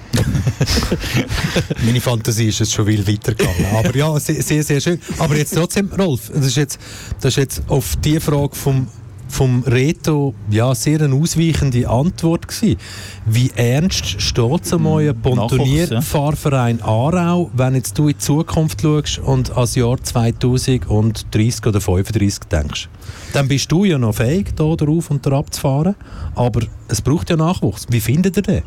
Meine Fantasie ist jetzt schon viel weitergegangen. Aber ja, sehr, sehr, sehr schön. Aber jetzt trotzdem, Rolf, das ist jetzt, das ist jetzt auf die Frage vom vom Reto ja, sehr eine ausweichende Antwort gewesen. Wie ernst steht es einmal ein Pontonierfahrverein Aarau, wenn jetzt du in die Zukunft schaust und ans Jahr 2030 oder 35 denkst? Dann bist du ja noch fähig, da drauf und da abzufahren, aber es braucht ja Nachwuchs. Wie findet ihr den?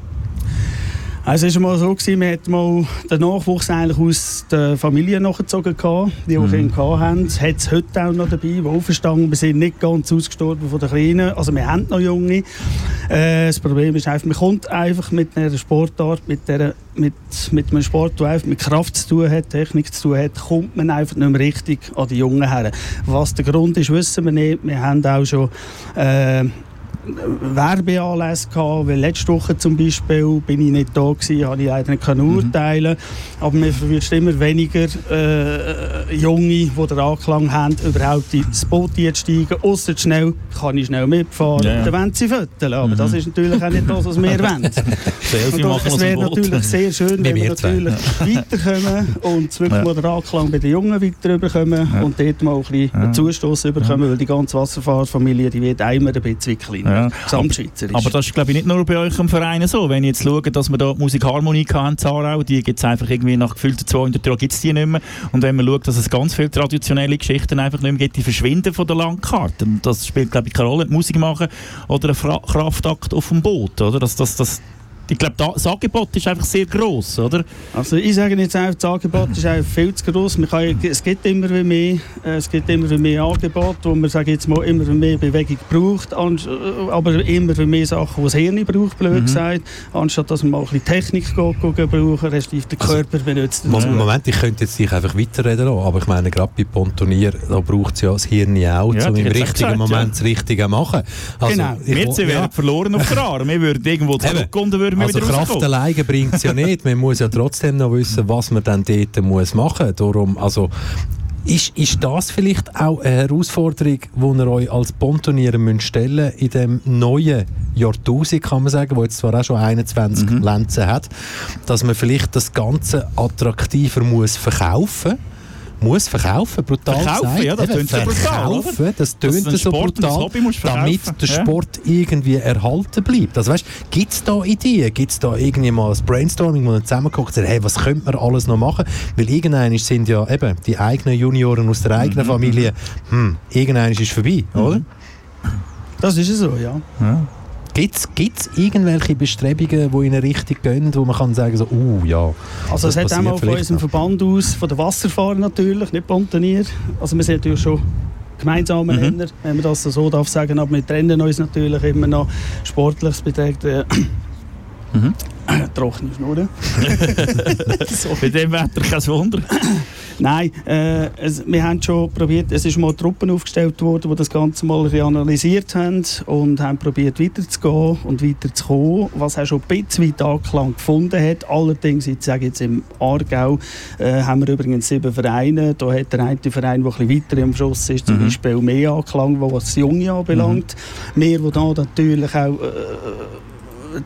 Also es war mal so, gewesen, wir hatten mal den Nachwuchs eigentlich aus der Familie nachgezogen, gehabt, die auch Mhm. Kinder hatten. Es hat es heute auch noch dabei, die aufgestanden Wir sind nicht ganz ausgestorben von den Kleinen. Also wir haben noch Junge. Äh, das Problem ist einfach, man kommt einfach mit einer Sportart, mit, der, mit, mit einem Sport, der einfach mit Kraft zu tun hat, Technik zu tun hat, kommt man einfach nicht mehr richtig an die Jungen her. Was der Grund ist, wissen wir nicht. Wir haben auch schon... Äh, Werbeanlässe gehabt, weil letzte Woche zum Beispiel bin ich nicht da gewesen, habe ich leider nicht können Mhm. urteilen aber mir verwirrt immer weniger äh, Junge, die den Anklang haben, überhaupt ins Boot einzusteigen, ausser schnell kann ich schnell mitfahren, Ja, ja. dann wollen sie föteln, aber Mhm. das ist natürlich auch nicht das, was wir wollen. Machen es wäre natürlich sehr schön, wenn wir natürlich weiterkommen und wirklich Ja. mal den Anklang bei den Jungen weiter bekommen und dort mal ein bisschen Ja. einen Zustoß bekommen, weil die ganze Wasserfahrerfamilie, die wird immer ein bisschen kleiner, Ja. gesamtschweizerisch. Aber das ist, glaube ich, nicht nur bei euch im Verein so. Wenn ich jetzt schaue, dass wir da die Musikharmonie hatten in Zarau, die gibt es einfach irgendwie nach gefühlten 200 Jahren gibt's die nicht mehr. Und wenn man schaut, dass es ganz viele traditionelle Geschichten einfach nicht mehr gibt, die verschwinden von der Landkarte. Und das spielt, glaube ich, keine Rolle. Musik machen oder ein Kraftakt auf dem Boot, oder? Das, das, das, ich glaube, da- das Angebot ist einfach sehr gross, oder? Also ich sage jetzt einfach, das Angebot ist einfach viel zu groß. Man kann, es gibt immer mehr, äh, es gibt immer mehr Angebot, wo man sage jetzt mal immer mehr Bewegung braucht, äh, aber immer mehr Sachen, die das Hirn braucht, blöd Mhm. gesagt, anstatt dass man mal ein bisschen Technik geht brauchen, respektive den Körper benutzt. dazu. Moment, ich könnte jetzt dich einfach weiterreden lassen, aber ich meine, gerade bei Pontonier, da braucht es ja das Hirn auch, Ja, um im richtigen gesagt, Moment ja. das Richtige zu machen. Also, Genau. ich wir ja. wären verloren auf der Aare. Wir würden irgendwo zurückkommen, würden Also wieder Kraft rauskommen. alleine bringt es ja nicht. Man muss ja trotzdem noch wissen, was man dann dort muss machen muss. Darum, also, ist, ist das vielleicht auch eine Herausforderung, die ihr euch als Pontonier müsst stellen in dem neuen Jahrtausend, kann man sagen, wo jetzt zwar auch schon 21 Mhm. Lenzen hat, dass man vielleicht das Ganze attraktiver muss verkaufen muss verkaufen, brutal Verkaufen, gesagt. ja, das Eben, tönt so brutal, verkaufen, das tönt so Sport brutal, Hobby musst damit der ja. Sport irgendwie erhalten bleibt. Also weißt, gibt es da Ideen? Gibt es da irgendwie mal ein Brainstorming, wo man zusammenguckt und sagt, hey, was könnte man alles noch machen? Weil irgendwann sind ja eben die eigenen Junioren aus der eigenen Mhm, Familie, hm, irgendwann ist es vorbei, oder? Das ist es so, ja. Ja. Gibt es irgendwelche Bestrebungen, die in eine Richtung gehen, wo man kann sagen, so, uh, ja, Also das es hat auch mal von unserem noch. Verband aus, von den Wasserfahrern natürlich, nicht Pontonier. Also wir sind natürlich schon gemeinsame Mhm. Nenner, wenn man das so darf sagen, aber wir trennen uns natürlich immer noch sportliches beträgt äh, Mhm. trockene Schnurren. Bei dem Wetter kein Wunder. Nein, äh, es, wir haben schon probiert, es ist mal Truppen aufgestellt worden, die das Ganze mal ein bisschen analysiert haben und haben probiert weiterzugehen und weiterzukommen, was auch schon ein bisschen weit Anklang gefunden hat. Allerdings, ich sage jetzt im Aargau, äh, haben wir übrigens sieben Vereine. Da hat der eine Verein, der ein bisschen weiter im Schuss ist, zum Mhm. Beispiel mehr Anklang, was das Junge anbelangt. Wir, die da natürlich auch äh,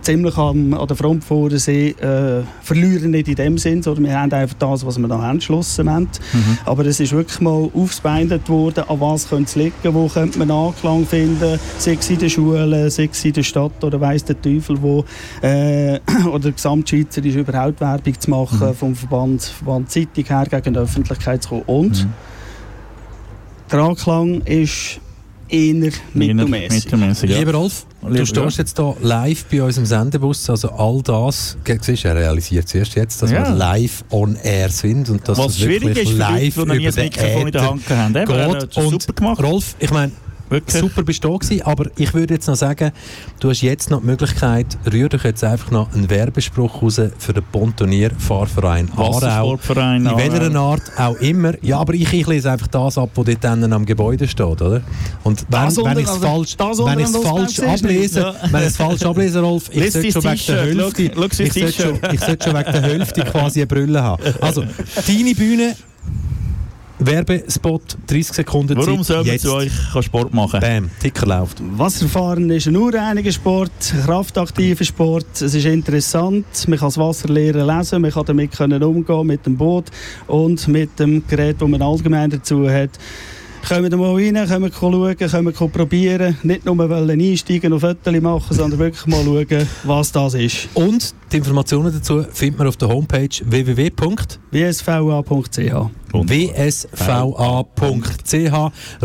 ziemlich am, an der Front vorne sind, äh, verlieren nicht in dem Sinn, sondern wir haben einfach das, was wir angeschlossen haben. Mhm. Aber es ist wirklich mal aufgebeindet worden, an was könnte es liegen, wo könnte man Anklang finden, sei es in der Schule, sei es in der Stadt oder weiss der Teufel wo, äh, oder gesamtschweizerisch überhaupt Werbung zu machen, Mhm. vom Verband, Verband Zeitung her gegen die Öffentlichkeit zu kommen. Und Mhm. der Anklang ist eher mittelmäßig. Mittelmäßig, ja. Lieber Rolf, Lieber, du stehst ja. jetzt hier live bei uns im Sendebus, also all das, siehst du, er realisiert es erst jetzt, dass Ja. wir live on air sind und dass Was es wirklich ist live Leute, über den Mikrofon in der Äther er geht. Und super gemacht. Rolf, ich meine, Wirklich. super bist du da gewesen, aber ich würde jetzt noch sagen, du hast jetzt noch die Möglichkeit, rühr dich jetzt einfach noch einen Werbespruch raus für den Pontonier-Fahrverein Aarau. Wassersportverein In welcher Aarau. Art auch immer. Ja, aber ich, ich lese einfach das ab, was dort dann am Gebäude steht, oder? Und wenn, Das wenn unter- ich es also falsch, wenn ich's falsch ablese, nicht. wenn ich es falsch ablese, Rolf, ich sollte schon wegen der Hälfte, ich sollte schon, T-Shirt. ich sollte schon wegen der Hälfte quasi eine Brille haben. Also, deine Bühne, Werbespot, 30 Sekunden Warum Zeit, soll man euch kann Sport machen? Bam, Ticker läuft. Wasserfahren ist ein urreiniger Sport, ein kraftaktiver Sport. Es ist interessant, man kann das Wasser lernen lesen, man kann damit können umgehen mit dem Boot und mit dem Gerät, das man allgemein dazu hat. Können wir da mal rein, können wir schauen, können wir probieren. Nicht nur wollen einsteigen und Fotos machen, sondern wirklich mal schauen, was das ist. Und die Informationen dazu findet man auf der Homepage www.wsva.ch. wsva.ch.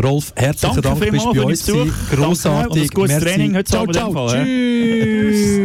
Rolf, herzlichen Dank, bist bei uns. Grossartig. Danke, gutes Training heute ciao, ciao. Tschüss.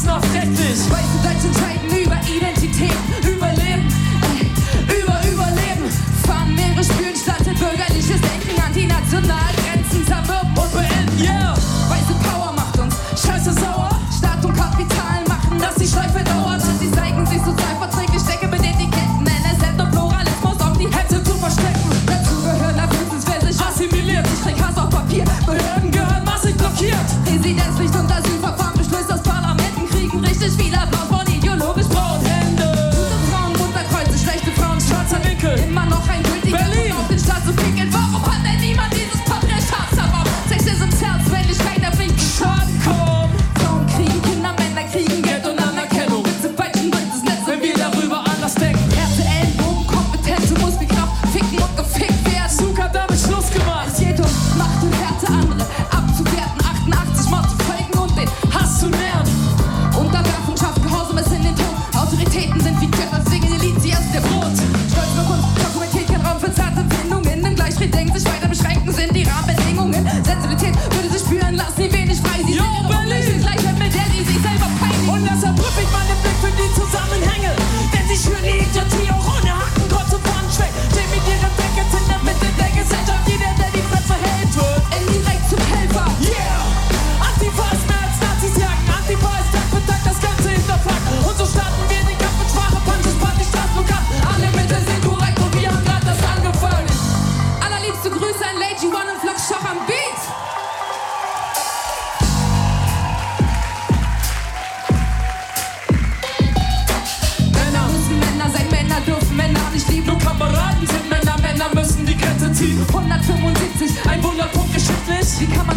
was noch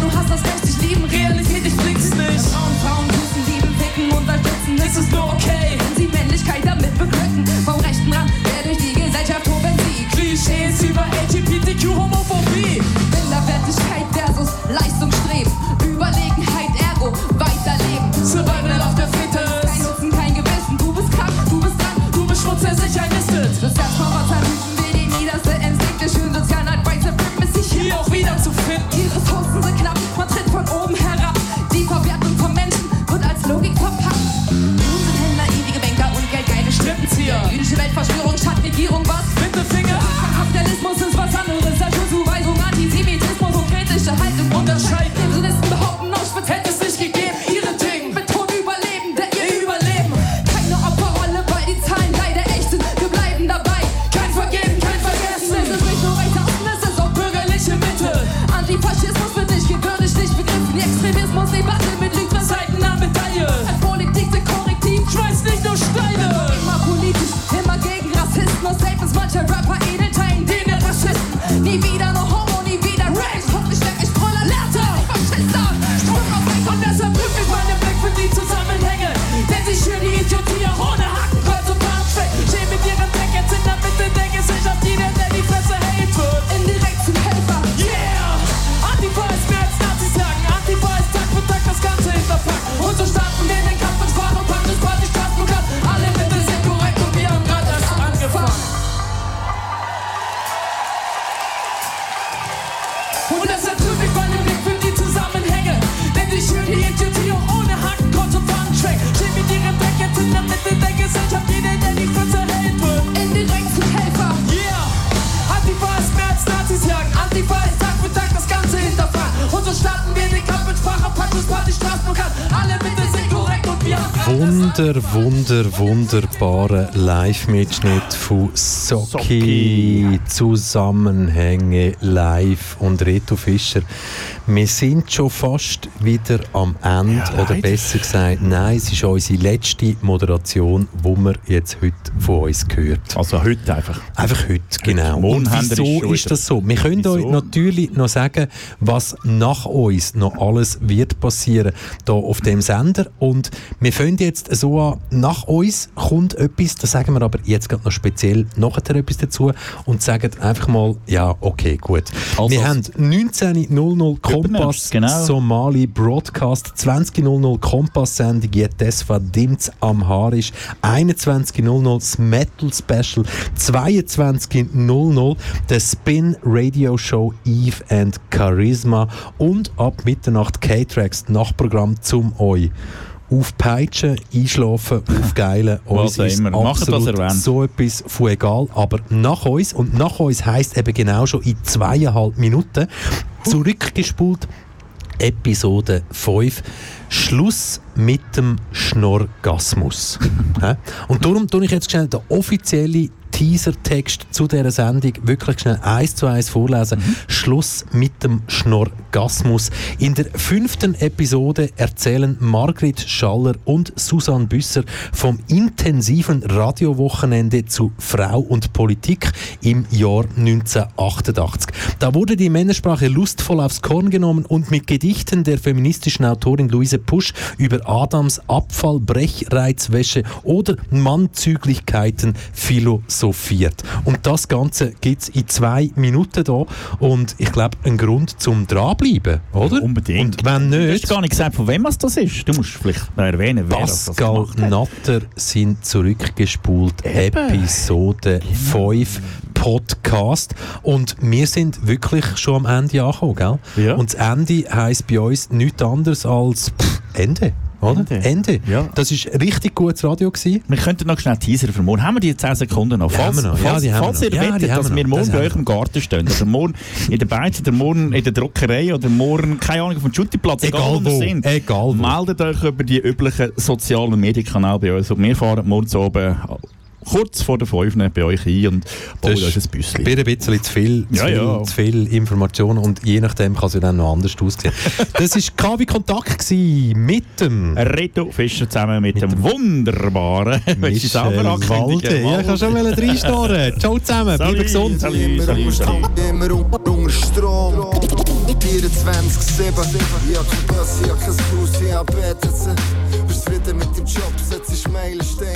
du hast das wunder, wunder, wunderbaren Live-Mitschnitt von Soki. Zusammenhänge live und Reto Fischer. Wir sind schon fast wieder am Ende, oder besser gesagt, nein, es ist unsere letzte Moderation, die man jetzt heute von uns gehört. Also heute einfach. Einfach heute, genau. Und wieso ist das so? Wir können euch natürlich noch sagen, was nach uns noch alles wird passieren hier auf dem Sender. Und wir fangen jetzt so an, nach uns kommt etwas, da sagen wir aber jetzt gerade noch speziell nachher etwas dazu und sagen einfach mal, ja, okay, gut. wir haben 19.00 Kompass genau. Somali Broadcast, 20.00 Kompass-Sendung Jetesfa Dimz Amharisch, 21.00 das Metal Special, 22.00 der Spin Radio Show Eve and Charisma und ab Mitternacht K-Tracks Nachtprogramm zum euch aufpeitschen, einschlafen, aufgeilen. Was auch immer. Macht, was ihr wollt. so etwas von egal. Aber nach uns, und nach uns heisst eben genau schon in zweieinhalb Minuten, zurückgespult, Episode 5. Schluss mit dem Schnorgasmus. Und darum tue ich jetzt schnell den offiziellen Teasertext zu dieser Sendung wirklich schnell eins zu eins vorlesen. Schluss mit dem Schnorgasmus. In der fünften Episode erzählen Margrit Schaller und Susanne Büsser vom intensiven Radiowochenende zu Frau und Politik im Jahr 1988. Da wurde die Männersprache lustvoll aufs Korn genommen und mit Gedichten der feministischen Autorin Luise Pusch über Adams Abfall, Brechreizwäsche oder Mannzüglichkeiten philosophiert. Und das Ganze gibt es in zwei Minuten da und ich glaube, ein Grund zum Dranbleiben, oder? unbedingt. Und wenn Du nicht... hast gar nicht gesagt, von wem es das ist. Du musst vielleicht erwähnen, wer das, das Pascal hat. Natter sind zurückgespult. Episode 5 Podcast. Und wir sind wirklich schon am Ende angekommen, gell? Ja. Und das Ende heisst bei uns nichts anderes als pff, Ende. Oder? Ende. Ende. Ja. Das war richtig gutes Radio. Gewesen. Wir könnten noch schnell Teaser für morgen. Haben wir die 10 Sekunden noch? Falls, haben wir noch. Ja, falls, die haben falls wir ihr noch. Ja, wettet, dass wir noch. morgen Das bei euch im Garten stehen, oder morgen in der Beiz, oder morgen in der Druckerei, oder morgen, keine Ahnung, auf dem Schutiplatz, egal, Egal wo wir sind. egal wo. Meldet euch über die üblichen sozialen Medienkanäle bei uns. Und wir fahren morgen zu oben kurz vor der 5 bei euch ein und bauen Das euch ein Büsschen. Ein bisschen zu viel, zu, Ja, viel, ja. zu viel Information und je nachdem kann es ja dann noch anders aussehen. das war KW Kontakt mit dem Reto Fischer zusammen mit, dem wunderbaren Willst du selber Michel? Walde. Ja, ich kann schon reinstehen. Ciao zusammen, bleiben gesund. Salut, salut, salut. Immer unter, unter Strom. 24-7. Ich hab kein Bus, ich hab kein Haus, ich hab BTC. Bist zufrieden mit dem Job, setzt Meilenstein.